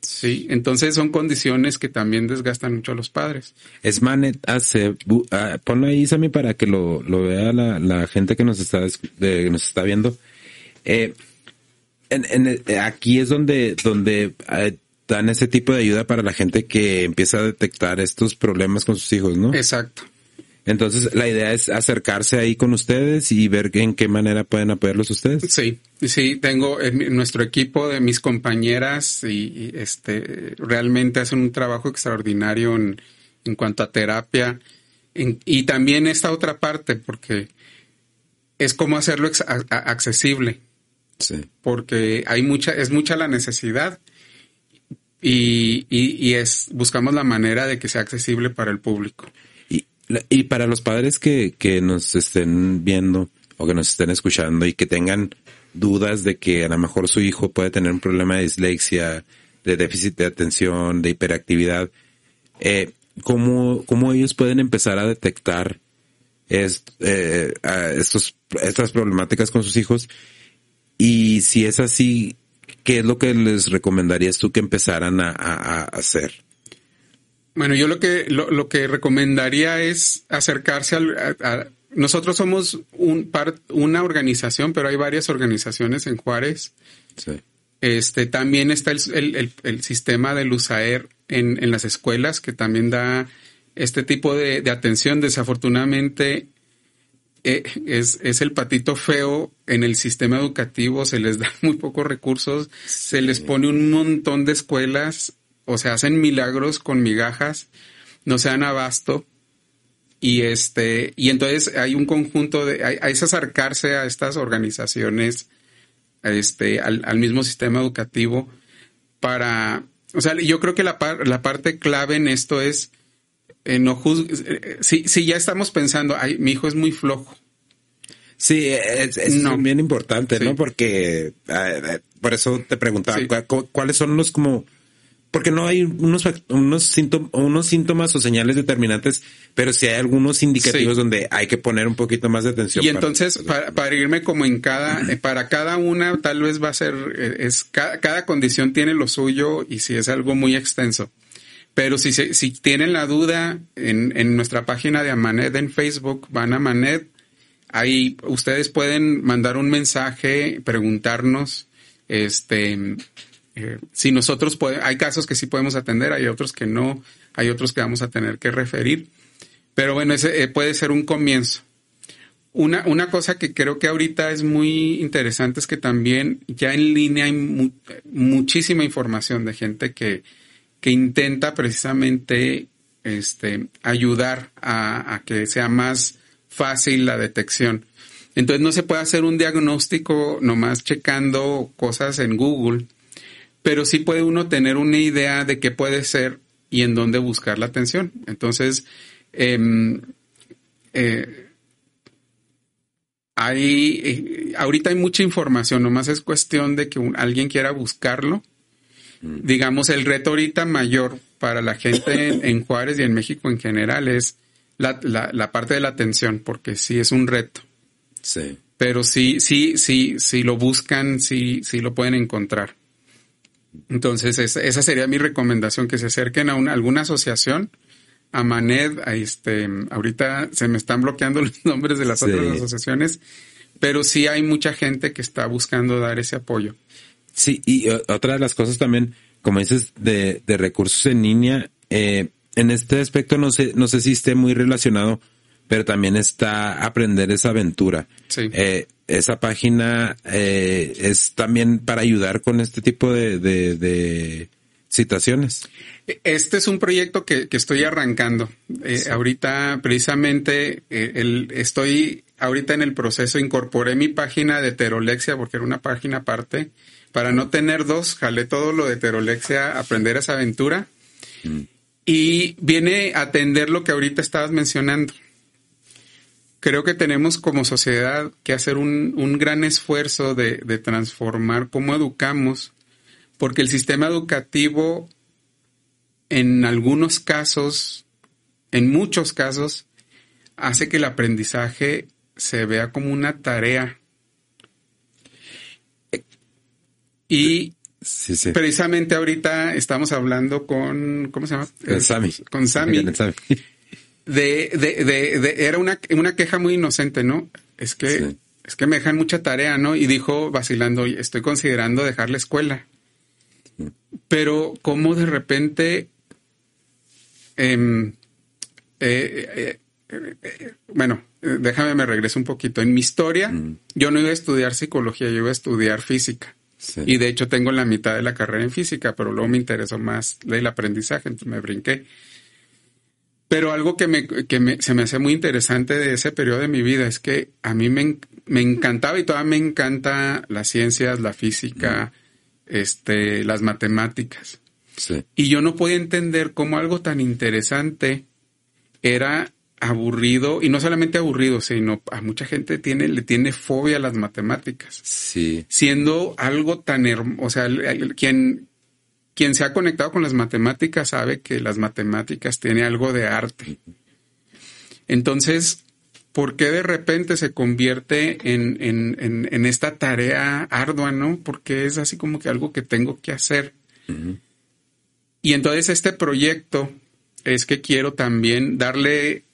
Sí, entonces son condiciones que también desgastan mucho a los padres. Es Manet hace, ah, ponlo ahí, Sammy, para que lo, lo vea la, la, gente que nos está, nos está viendo. Eh, en, en, eh, aquí es donde, donde eh, dan ese tipo de ayuda para la gente que empieza a detectar estos problemas con sus hijos, ¿no? Exacto. Entonces, la idea es acercarse ahí con ustedes y ver en qué manera pueden apoyarlos ustedes. Sí, sí, tengo en nuestro equipo de mis compañeras y, este realmente hacen un trabajo extraordinario en, en cuanto a terapia y también esta otra parte porque es como hacerlo accesible. Sí. Porque hay mucha, es mucha la necesidad y, y, y es, buscamos la manera de que sea accesible para el público. Y para los padres que, que nos estén viendo o que nos estén escuchando y que tengan dudas de que a lo mejor su hijo puede tener un problema de dislexia, de déficit de atención, de hiperactividad, eh, ¿cómo, ¿cómo, ellos pueden empezar a detectar eh, estos, estas problemáticas con sus hijos? Y si es así, ¿qué es lo que les recomendarías tú que empezaran a, a hacer? Bueno, yo lo que, lo, que recomendaría es acercarse al, a, nosotros somos un una organización, pero hay varias organizaciones en Juárez. Sí. Este, también está el, el, el, sistema del USAER en, en las escuelas que también da este tipo de, de atención. Desafortunadamente, eh, es, es, el patito feo en el sistema educativo, se les da muy pocos recursos, se les pone un montón de escuelas, o se hacen milagros con migajas, no se dan abasto. Y este, y entonces hay un conjunto de, hay, hay que acercarse a estas organizaciones, este, al, al, mismo sistema educativo para, o sea, yo creo que la, par, la parte clave en esto es, eh, no juzgues, eh, si, si ya estamos pensando, ay, mi hijo es muy flojo. Sí, es, es no. bien importante, sí. ¿no? Porque, eh, por eso te preguntaba, sí. ¿cuáles son los como porque no hay unos, unos, síntomas, unos síntomas o señales determinantes, pero sí hay algunos indicativos sí. donde hay que poner un poquito más de atención. Y para, entonces, para, para, irme como en cada, para cada una, tal vez va a ser, es, cada, cada condición tiene lo suyo y si es algo muy extenso. Pero si, si tienen la duda, en, en nuestra página de Amanet en Facebook, van a Amanet, ahí ustedes pueden mandar un mensaje, preguntarnos, este, eh, si nosotros podemos, hay casos que sí podemos atender, hay otros que no, hay otros que vamos a tener que referir. Pero bueno, ese eh, puede ser un comienzo. Una, una cosa que creo que ahorita es muy interesante es que también ya en línea hay mu muchísima información de gente que, que intenta precisamente este, ayudar a, a que sea más fácil la detección. Entonces no se puede hacer un diagnóstico nomás checando cosas en Google, pero sí puede uno tener una idea de qué puede ser y en dónde buscar la atención. Entonces, eh, eh, hay, eh, ahorita hay mucha información, nomás es cuestión de que un, alguien quiera buscarlo. Mm. Digamos, el reto ahorita mayor para la gente en, en Juárez y en México en general es la, la, la, parte de la atención, porque sí es un reto. Sí. Pero sí, sí, sí, sí lo buscan, sí, sí lo pueden encontrar. Entonces, esa, sería mi recomendación, que se acerquen a una, alguna asociación, a Maned, a este, ahorita se me están bloqueando los nombres de las sí. otras asociaciones, pero sí hay mucha gente que está buscando dar ese apoyo. Sí, y otra de las cosas también, como dices, de, de recursos en línea, eh, en este aspecto no sé, no sé si esté muy relacionado, pero también está aprender esa aventura. Sí. Eh, esa página eh, es también para ayudar con este tipo de, de, de situaciones. Este es un proyecto que, que estoy arrancando. Eh, sí. Ahorita, precisamente, eh, el, estoy ahorita en el proceso, incorporé mi página de heterolexia porque era una página aparte. Para no tener dos, jalé todo lo de heterolexia, aprender esa aventura. Mm. Y viene a atender lo que ahorita estabas mencionando creo que tenemos como sociedad que hacer un, un gran esfuerzo de, de, transformar cómo educamos, porque el sistema educativo en algunos casos, en muchos casos, hace que el aprendizaje se vea como una tarea. Y sí, sí. precisamente ahorita estamos hablando con, ¿cómo se llama? Con Sami. Con Sami de, de, de, de, era una, una queja muy inocente, ¿no? Es que, sí. es que me dejan mucha tarea, ¿no? Y dijo vacilando, estoy considerando dejar la escuela. Sí. Pero como de repente, eh, eh, eh, bueno, déjame me regreso un poquito. En mi historia, mm. yo no iba a estudiar psicología, yo iba a estudiar física. Sí. Y de hecho tengo la mitad de la carrera en física, pero luego me interesó más el aprendizaje, entonces me brinqué. Pero algo que, me, que me, se me hace muy interesante de ese periodo de mi vida es que a mí me, me encantaba y todavía me encanta las ciencias, la física, este, las matemáticas. Sí. Y yo no podía entender cómo algo tan interesante era aburrido, y no solamente aburrido, sino a mucha gente tiene, le tiene fobia a las matemáticas. Sí. Siendo algo tan hermoso, o sea, quien, quien se ha conectado con las matemáticas sabe que las matemáticas tiene algo de arte. Entonces, ¿por qué de repente se convierte en, en, en, en esta tarea ardua, no? Porque es así como que algo que tengo que hacer. Uh -huh. Y entonces este proyecto es que quiero también darle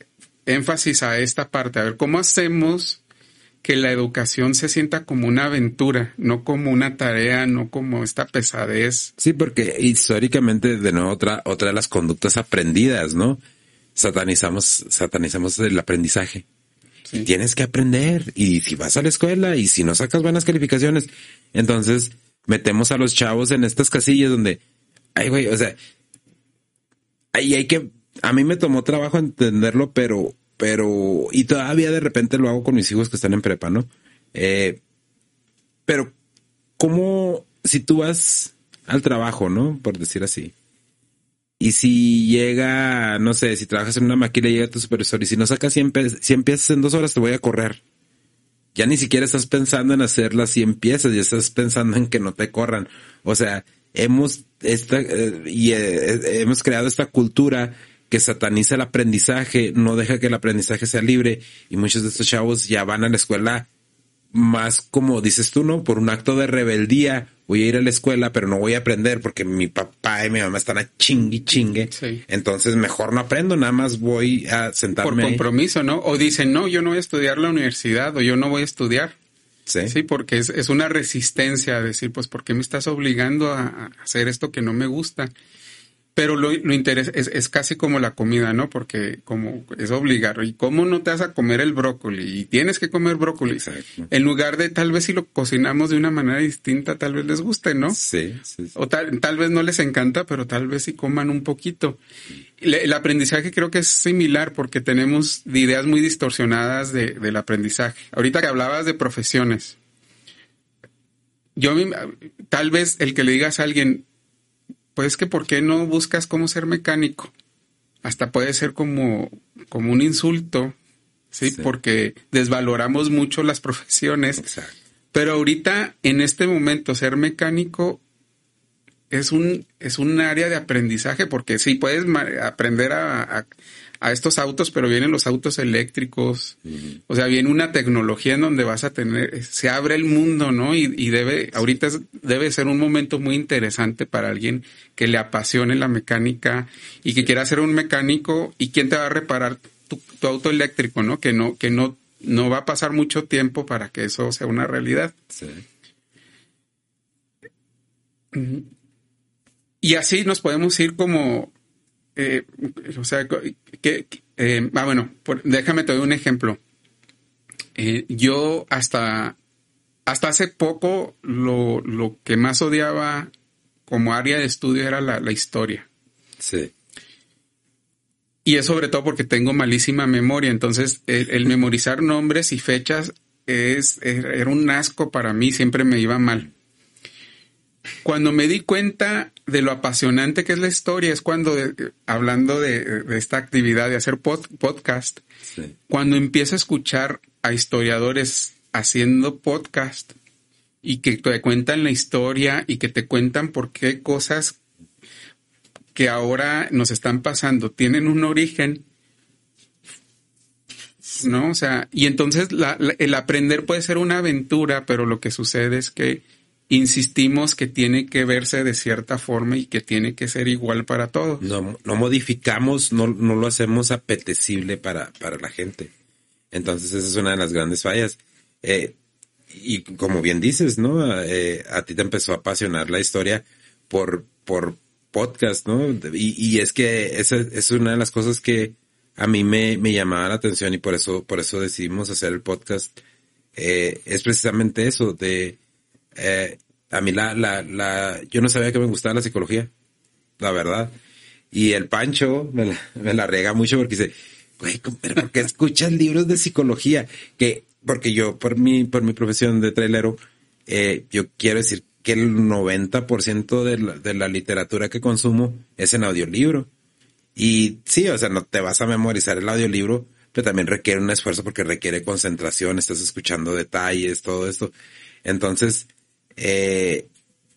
énfasis a esta parte, a ver cómo hacemos que la educación se sienta como una aventura, no como una tarea, no como esta pesadez. Sí, porque históricamente, de nuevo, otra, otra de las conductas aprendidas, ¿no? Satanizamos, satanizamos el aprendizaje. Y tienes que aprender. Y si vas a la escuela y si no sacas buenas calificaciones, entonces metemos a los chavos en estas casillas donde, ay, güey, o sea, ahí hay que, a mí me tomó trabajo entenderlo, pero, pero, y todavía de repente lo hago con mis hijos que están en prepa, ¿no? Eh, pero, ¿cómo, si tú vas al trabajo, ¿no? Por decir así. Y si llega, no sé, si trabajas en una máquina y llega tu supervisor y si no sacas 100, 100 piezas en dos horas te voy a correr. Ya ni siquiera estás pensando en hacer las 100 piezas, ya estás pensando en que no te corran. O sea, hemos esta, eh, y eh, hemos creado esta cultura que sataniza el aprendizaje, no deja que el aprendizaje sea libre y muchos de estos chavos ya van a la escuela más como dices tú, ¿no? Por un acto de rebeldía, voy a ir a la escuela, pero no voy a aprender porque mi papá y mi mamá están a chingui chingue. Entonces mejor no aprendo, nada más voy a sentarme. Por compromiso, ¿no? O dicen, no, yo no voy a estudiar la universidad o yo no voy a estudiar. Sí. Sí, porque es, es una resistencia a decir, pues, ¿por qué me estás obligando a hacer esto que no me gusta? Pero lo, lo es, es, casi como la comida, ¿no? Porque como es obligar. ¿Y cómo no te vas a comer el brócoli? Y tienes que comer brócoli. En lugar de tal vez si lo cocinamos de una manera distinta, tal vez les guste, ¿no? Sí. O tal, tal vez no les encanta, pero tal vez sí coman un poquito. el aprendizaje creo que es similar porque tenemos ideas muy distorsionadas de, del aprendizaje. Ahorita que hablabas de profesiones. Yo tal vez el que le digas a alguien, pues que ¿por qué no buscas cómo ser mecánico? Hasta puede ser como, como un insulto, ¿sí? Porque desvaloramos mucho las profesiones. Pero ahorita, en este momento, ser mecánico es un, es un área de aprendizaje porque sí puedes aprender a, a estos autos, pero vienen los autos eléctricos. O sea, viene una tecnología en donde vas a tener, se abre el mundo, ¿no? Y, y debe, ahorita debe ser un momento muy interesante para alguien que le apasione la mecánica y que quiera ser un mecánico y quién te va a reparar tu, auto eléctrico, ¿no? Que no, que no, no va a pasar mucho tiempo para que eso sea una realidad. Sí. Y así nos podemos ir como eh, o sea, que, eh, ah, bueno, déjame te doy un ejemplo. Eh, yo hasta, hasta hace poco lo, lo, que más odiaba como área de estudio era la, la historia. Sí. Y es sobre todo porque tengo malísima memoria, entonces el, el memorizar nombres y fechas es, era un asco para mí, siempre me iba mal. Cuando me di cuenta de lo apasionante que es la historia, es cuando, hablando de, esta actividad de hacer podcast, cuando empiezo a escuchar a historiadores haciendo podcast y que te cuentan la historia y que te cuentan por qué cosas que ahora nos están pasando tienen un origen, ¿no? O sea, y entonces el aprender puede ser una aventura, pero lo que sucede es que insistimos que tiene que verse de cierta forma y que tiene que ser igual para todos. No, no modificamos, no, no lo hacemos apetecible para, para la gente. Entonces esa es una de las grandes fallas. Eh, y como bien dices, ¿no? Eh, a ti te empezó a apasionar la historia por, por podcast, ¿no? Y, y es que esa es una de las cosas que a mí me, me llamaba la atención y por eso, por eso decidimos hacer el podcast. Eh, es precisamente eso, de eh, a mí la, la, la, yo no sabía que me gustaba la psicología, la verdad. Y el Pancho me la, me rega mucho porque dice, güey, pero ¿por qué escuchas libros de psicología? Que, porque yo, por mi, por mi profesión de trailero, eh, yo quiero decir que el 90% de la, de la literatura que consumo es en audiolibro. Y sí, o sea, no te vas a memorizar el audiolibro, pero también requiere un esfuerzo porque requiere concentración, estás escuchando detalles, todo esto. Entonces, eh,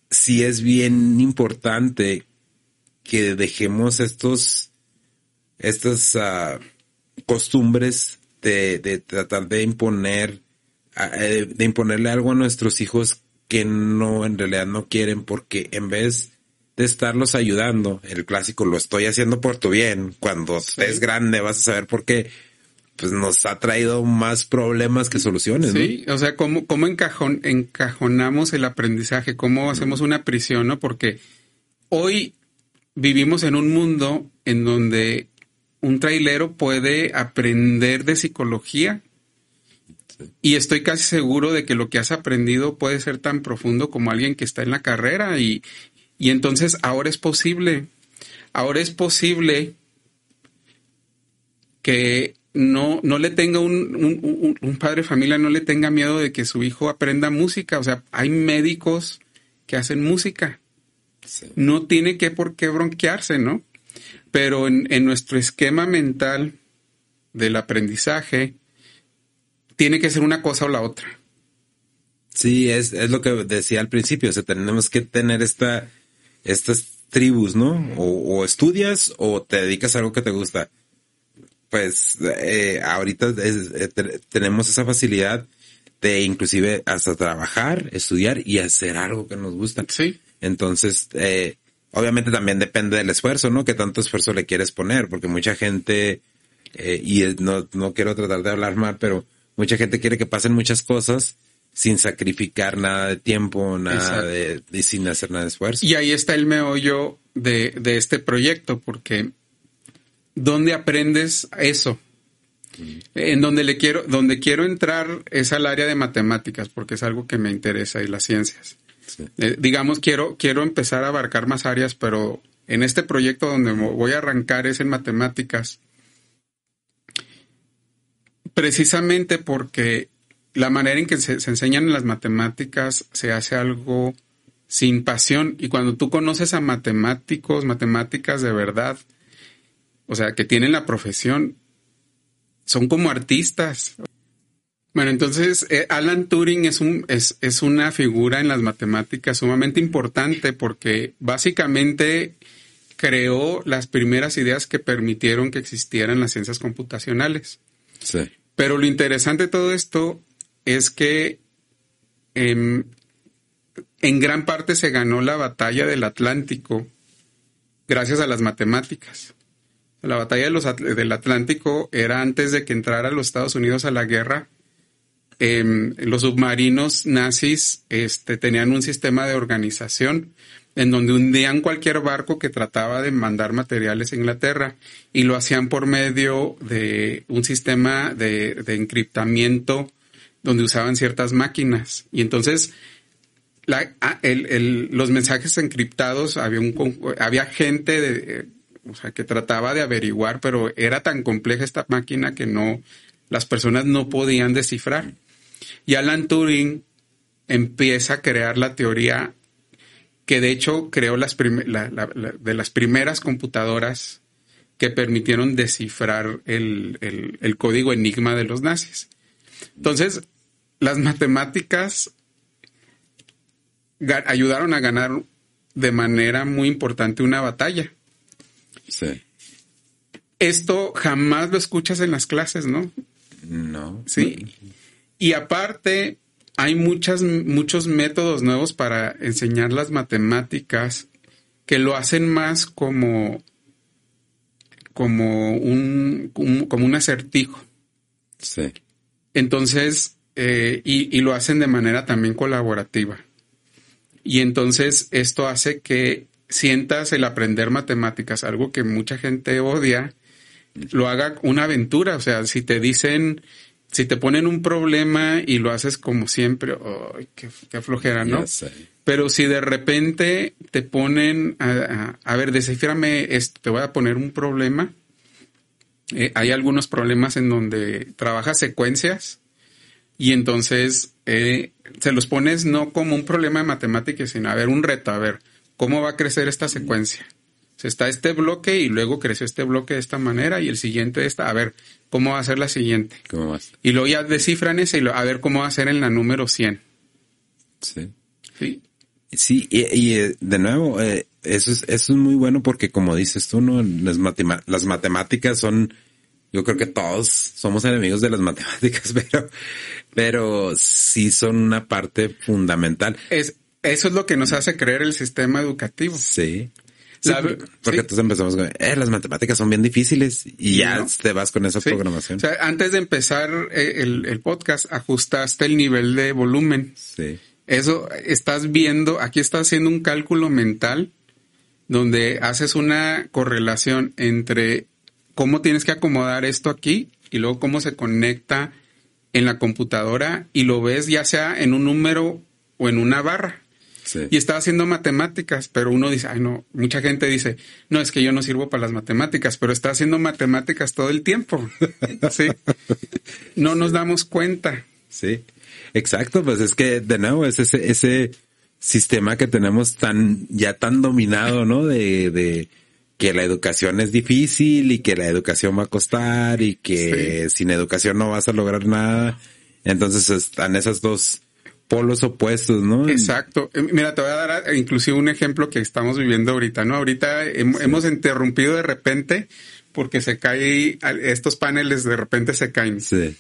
sí es bien importante que dejemos estos, estas uh, costumbres de, de, tratar de imponer, uh, de imponerle algo a nuestros hijos que no, en realidad no quieren, porque en vez de estarlos ayudando, el clásico, lo estoy haciendo por tu bien, cuando sí. estés grande vas a saber por qué, pues nos ha traído más problemas que soluciones. Sí, o sea, cómo, cómo encajon, encajonamos el aprendizaje, cómo hacemos una prisión, ¿no? Porque hoy vivimos en un mundo en donde un trailero puede aprender de psicología y estoy casi seguro de que lo que has aprendido puede ser tan profundo como alguien que está en la carrera y, y entonces ahora es posible, ahora es posible que no, no le tenga un, un, padre de familia, no le tenga miedo de que su hijo aprenda música. O sea, hay médicos que hacen música. No tiene que por qué bronquearse, ¿no? Pero en, en nuestro esquema mental del aprendizaje, tiene que ser una cosa o la otra. Sí, es, es lo que decía al principio. O sea, tenemos que tener esta, estas tribus, ¿no? O, o estudias o te dedicas a algo que te gusta pues eh, ahorita eh, tenemos esa facilidad de inclusive hasta trabajar, estudiar y hacer algo que nos gusta. Sí. Entonces, eh, obviamente también depende del esfuerzo, ¿no? Que tanto esfuerzo le quieres poner, porque mucha gente, eh, y no, no quiero tratar de hablar mal, pero mucha gente quiere que pasen muchas cosas sin sacrificar nada de tiempo, nada de, y sin hacer nada de esfuerzo. Y ahí está el meollo de, de este proyecto, porque ¿dónde aprendes eso? En donde le quiero, donde quiero entrar es al área de matemáticas, porque es algo que me interesa y las ciencias. Eh, digamos, quiero, quiero empezar a abarcar más áreas, pero en este proyecto donde voy a arrancar es en matemáticas. Precisamente porque la manera en que se, se enseñan las matemáticas se hace algo sin pasión. Y cuando tú conoces a matemáticos, matemáticas de verdad, o sea, que tienen la profesión, son como artistas. Bueno, entonces eh, Alan Turing es, un, es, es una figura en las matemáticas sumamente importante porque básicamente creó las primeras ideas que permitieron que existieran las ciencias computacionales. Sí. Pero lo interesante de todo esto es que em, en gran parte se ganó la batalla del Atlántico gracias a las matemáticas. La batalla de los, del Atlántico era antes de que entrara los Estados Unidos a la guerra. Em, los submarinos nazis este, tenían un sistema de organización en donde hundían cualquier barco que trataba de mandar materiales a Inglaterra y lo hacían por medio de un sistema de, de encriptamiento donde usaban ciertas máquinas. Y entonces la, los mensajes encriptados, había, había gente de, o sea, que trataba de averiguar, pero era tan compleja esta máquina que no, las personas no podían descifrar. Y Alan Turing empieza a crear la teoría que de hecho creó las de las primeras computadoras que permitieron descifrar el, el, código enigma de los nazis. Entonces, las matemáticas ayudaron a ganar de manera muy importante una batalla. Sí. Esto jamás lo escuchas en las clases, ¿no? No. Sí. Y aparte, hay muchas, muchos métodos nuevos para enseñar las matemáticas que lo hacen más como, como un, como un acertijo. Sí. Entonces, eh, y, y lo hacen de manera también colaborativa. Y entonces esto hace que sientas el aprender matemáticas, algo que mucha gente odia, lo haga una aventura. O sea, si te dicen, si te ponen un problema y lo haces como siempre, ¡ay, qué, flojera, ¿no? Pero si de repente te ponen, a, a, ver, desciframe esto, te voy a poner un problema. Eh, hay algunos problemas en donde trabajas secuencias y entonces eh, se los pones no como un problema de matemáticas, sino a ver, un reto, a ver, cómo va a crecer esta secuencia. Se está este bloque y luego crece este bloque de esta manera y el siguiente de esta. A ver, ¿cómo va a ser la siguiente? ¿Cómo va? Y luego ya descifran ese y a ver cómo va a ser en la número 100. Sí. Sí. Sí, y, eh, de nuevo, eh, eso, es, eso es muy bueno porque como dices tú, ¿no? Las, las matemáticas son, yo creo que todos somos enemigos de las matemáticas, pero, pero sí son una parte fundamental. Es, eso es lo que nos hace creer el sistema educativo. Sí. Sí, La- porque sí. entonces empezamos con, eh, las matemáticas son bien difíciles y ya no. te vas con esa Sí. programación. O sea, antes de empezar eh, el, el podcast, ajustaste el nivel de volumen. sí. Eso estás viendo, aquí estás haciendo un cálculo mental donde haces una correlación entre cómo tienes que acomodar esto aquí y luego cómo se conecta en la computadora y lo ves ya sea en un número o en una barra. Sí. Y estás haciendo matemáticas, pero uno dice, ay no, mucha gente dice, no, es que yo no sirvo para las matemáticas, pero está haciendo matemáticas todo el tiempo. sí. No nos damos cuenta. Sí, exacto, pues es que de nuevo es ese, ese sistema que tenemos tan, ya tan dominado, ¿no? De, de que la educación es difícil y que la educación va a costar y que sin educación no vas a lograr nada. Entonces están esos dos polos opuestos, ¿no? Exacto. Eh, Mira, te voy a dar inclusive un ejemplo que estamos viviendo ahorita, ¿no? Ahorita hem- hemos interrumpido de repente porque se cae, estos paneles de repente se caen. Sí,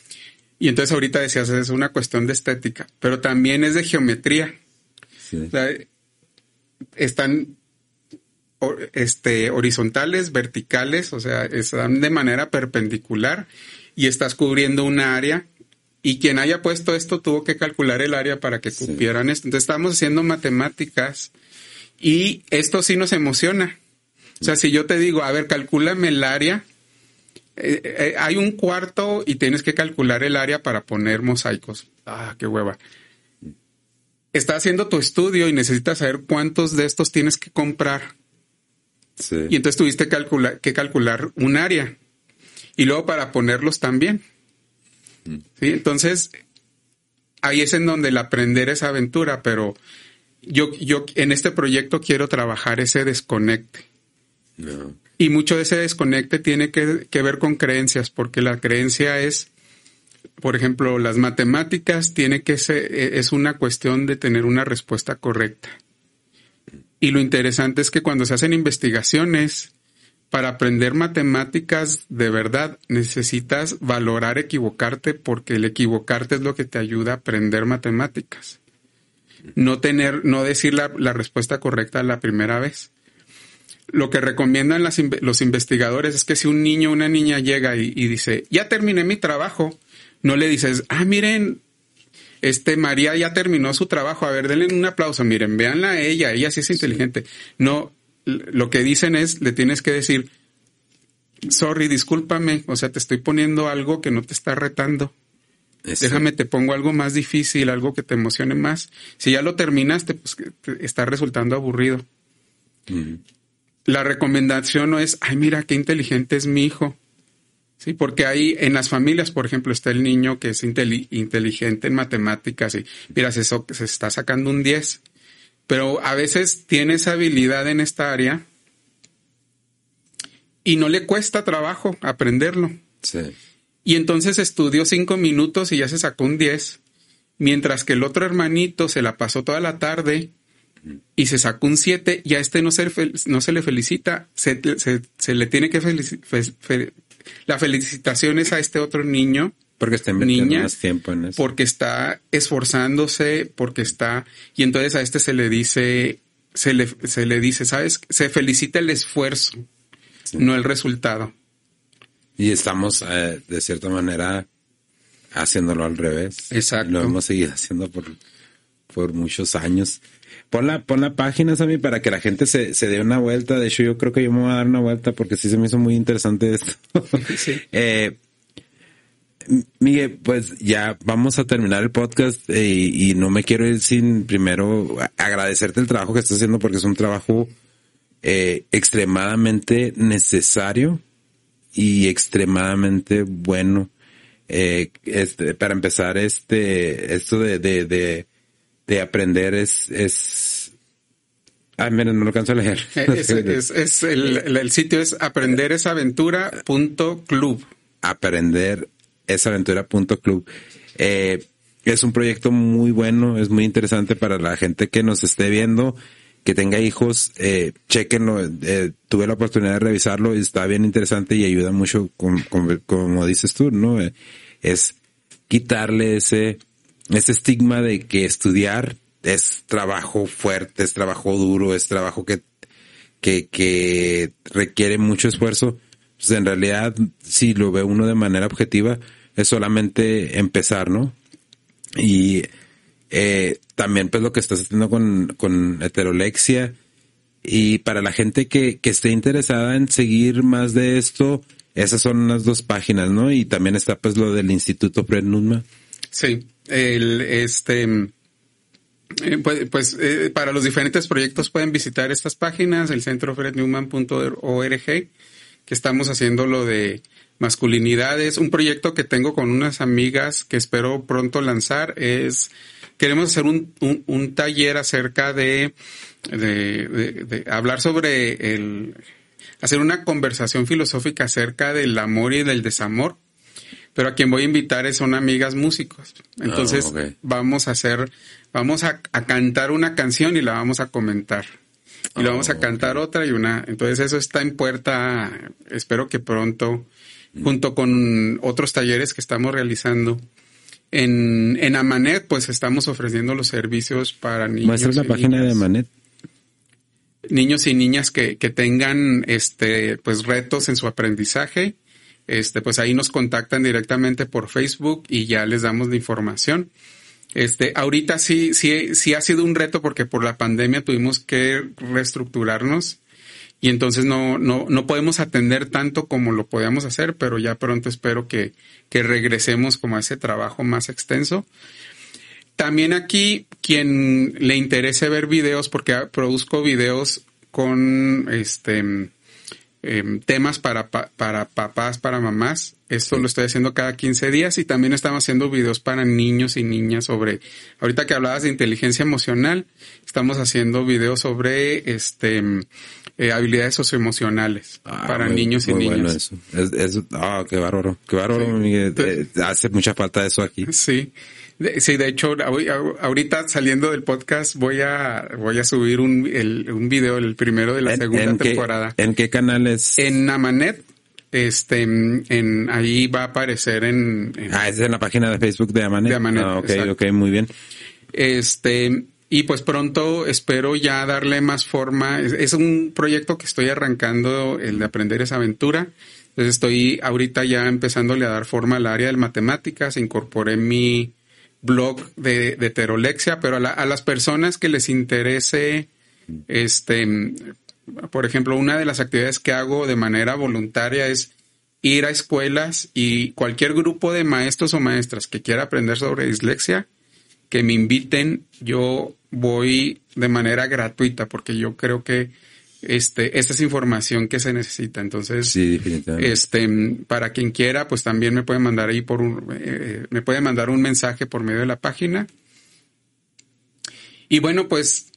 Y entonces ahorita decías, es una cuestión de estética, pero también es de geometría. sí, O sea, están este, horizontales, verticales, o sea, están de manera perpendicular y estás cubriendo una área. Y quien haya puesto esto tuvo que calcular el área para que Sí. cupieran esto. Entonces estamos haciendo matemáticas y esto sí nos emociona. O sea, si yo te digo, a ver, calcúlame el área, eh, eh, hay un cuarto y tienes que calcular el área para poner mosaicos. Ah, qué hueva. Estás haciendo tu estudio y necesitas saber cuántos de estos tienes que comprar. sí. Y entonces tuviste calcula- que calcular un área. Y luego para ponerlos también. ¿Sí? Entonces, ahí es en donde el aprender es aventura, pero yo, yo en este proyecto quiero trabajar ese desconecte. No. Y mucho de ese desconecte tiene que, que ver con creencias, porque la creencia es, por ejemplo, las matemáticas tiene que ser, eh, es una cuestión de tener una respuesta correcta. Y lo interesante es que cuando se hacen investigaciones, para aprender matemáticas de verdad necesitas valorar equivocarte porque el equivocarte es lo que te ayuda a aprender matemáticas. No tener, no decir la, la respuesta correcta la primera vez. Lo que recomiendan las los investigadores es que si un niño o una niña llega y, y dice, ya terminé mi trabajo, no le dices, ah, miren, este María ya terminó su trabajo, a ver, denle un aplauso, miren, véanla a ella, ella sí es inteligente. No, lo que dicen es, le tienes que decir, sorry, discúlpame, o sea, te estoy poniendo algo que no te está retando. Déjame, te pongo algo más difícil, algo que te emocione más. Si ya lo terminaste, pues está resultando aburrido la recomendación no es, ay, mira qué inteligente es mi hijo. Sí, porque ahí en las familias, por ejemplo, está el niño que es inteli- inteligente en matemáticas y mira, se, so- se está sacando un 10. Pero a veces tiene esa habilidad en esta área y no le cuesta trabajo aprenderlo. Sí. Y entonces estudió cinco minutos y ya se sacó un 10, mientras que el otro hermanito se la pasó toda la tarde y se sacó un 7 y a este no se, no se le felicita, se, se- se le tiene que felicitar. la felicitación es a este otro niño Porque está Niña, más tiempo en eso. porque está esforzándose, porque está, y entonces a este se le dice, se le, se le dice, ¿sabes? Se felicita el esfuerzo, no el resultado. Y estamos, eh, de cierta manera, haciéndolo al revés. Exacto. Lo hemos seguido haciendo por, por muchos años. Pon la, pon la página, Sammy, para que la gente se, se dé una vuelta. De hecho, yo creo que yo me voy a dar una vuelta porque sí se me hizo muy interesante esto. Sí. eh, Miguel, pues ya vamos a terminar el podcast eh, y, y no me quiero ir sin primero agradecerte el trabajo que estás haciendo porque es un trabajo eh, extremadamente necesario y extremadamente bueno. Eh, este, para empezar, este, esto de, de, de, de aprender es, es, ah, miren, no lo alcanzo a leer. Es, es- es el, el- el sitio es aprenderesaventura.club. aprender esa aventura.club. Eh, es un proyecto muy bueno, es muy interesante para la gente que nos esté viendo, que tenga hijos, eh, chequenlo. Eh, tuve la oportunidad de revisarlo y está bien interesante y ayuda mucho, con- como dices tú, ¿no? Es quitarle ese, ese estigma de que estudiar es trabajo fuerte, es trabajo duro, es trabajo que que, que requiere mucho esfuerzo, pues en realidad, si lo ve uno de manera objetiva, es solamente empezar, ¿no? Y eh, también pues lo que estás haciendo con, con heterolexia y para la gente que, que esté interesada en seguir más de esto, esas son las dos páginas, ¿no? Y también está pues lo del Instituto Fred Numa. Sí, el, este, eh, pues, pues eh, para los diferentes proyectos pueden visitar estas páginas, el centro frednewman.org, que estamos haciendo lo de masculinidades. Un proyecto que tengo con unas amigas que espero pronto lanzar es, queremos hacer un, un, un taller acerca de, de, de, de, hablar sobre el, hacer una conversación filosófica acerca del amor y del desamor. Pero a quien voy a invitar es son amigas músicos. Entonces Ah, vamos a hacer, vamos a, a cantar una canción y la vamos a comentar. Y la Ah, vamos a cantar otra y una. Entonces eso está en puerta. Espero que pronto, junto con otros talleres que estamos realizando. En, en Amanet, pues estamos ofreciendo los servicios para niños. Muestra la y página de niñas Manet. niños y niñas que, que tengan este pues retos en su aprendizaje, este pues ahí nos contactan directamente por Facebook y ya les damos la información. Este, ahorita sí, sí, sí ha sido un reto porque por la pandemia tuvimos que reestructurarnos y entonces no, no, no podemos atender tanto como lo podíamos hacer, pero ya pronto espero que, que regresemos como a ese trabajo más extenso. También aquí, quien le interese ver videos, porque produzco videos con este em, temas para, pa- para papás, para mamás. Esto lo estoy haciendo cada 15 días y también estamos haciendo videos para niños y niñas sobre, ahorita que hablabas de inteligencia emocional, estamos haciendo videos sobre este eh, habilidades socioemocionales Ah, para muy- niños y muy bueno niñas. eso. Es, es- ah, qué bárbaro, qué bárbaro. Sí. Eh, hace mucha falta eso aquí. Sí. Sí, de hecho, ahori- ahorita saliendo del podcast voy a voy a subir un, el, un video, el primero de la ¿En, segunda en qué, temporada. ¿En qué canal es? En Amanet, este, en ahí va a aparecer en, en- ah, es en la página de Facebook de Amanet. De Amanet, Ah, ok, exacto. ok, muy bien. este y pues pronto espero ya darle más forma. Es, es un proyecto que estoy arrancando, el de aprender esa aventura. Entonces estoy ahorita ya empezándole a dar forma al área de matemáticas. Incorporé mi blog de, de heterolexia, pero a, la- a las personas que les interese, este, por ejemplo, una de las actividades que hago de manera voluntaria es ir a escuelas y cualquier grupo de maestros o maestras que quiera aprender sobre dislexia, que me inviten, yo voy de manera gratuita porque yo creo que este, esta es información que se necesita. Entonces, Sí, definitivamente. este, para quien quiera, pues también me puede mandar ahí por un, eh, me puede mandar un mensaje por medio de la página. Y bueno, pues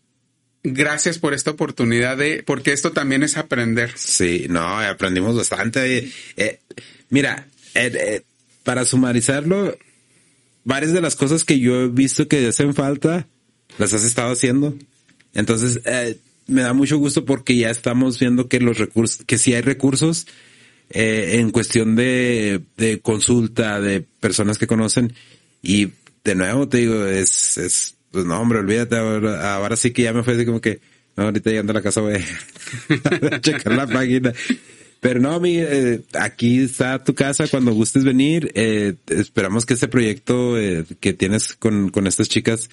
gracias por esta oportunidad de, porque esto también es aprender. Sí, no, aprendimos bastante. Eh, eh, mira, eh, eh, para sumarizarlo, varias de las cosas que yo he visto que hacen falta, las has estado haciendo. Entonces, eh, me da mucho gusto porque ya estamos viendo que los recursos, que sí hay recursos eh, en cuestión de, de consulta, de personas que conocen. Y de nuevo te digo, es, es, pues no, hombre, olvídate, ahora, sí que ya me fue así como que, no, ahorita llegando a la casa voy a checar la página. Pero no, mi, eh, aquí está tu casa cuando gustes venir. Eh, esperamos que este proyecto eh, que tienes con, con estas chicas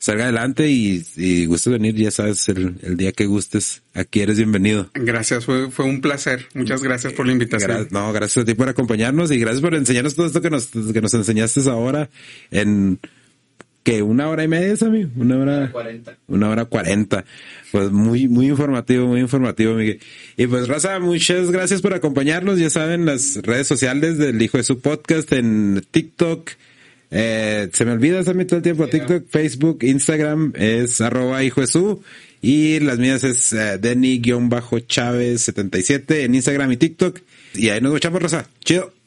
salga adelante y, y gustes venir, ya sabes, el, el día que gustes, aquí eres bienvenido. Gracias, fue, fue un placer. Muchas gracias por la invitación. Gra- no, gracias a ti por acompañarnos y gracias por enseñarnos todo esto que nos, que nos enseñaste ahora en que una hora y media, Sammy, una hora Cuarenta. una hora cuarenta. Pues muy, muy informativo, muy informativo, Miguel. Y pues, Raza, muchas gracias por acompañarnos. Ya saben, las redes sociales del Hijo de su Podcast en TikTok. Eh, se me olvida también todo el tiempo TikTok, Facebook, Instagram es arroba hijo su y las mías es eh, Denny-Chávez77 en Instagram y TikTok. Y ahí nos escuchamos, Rosa. Chido.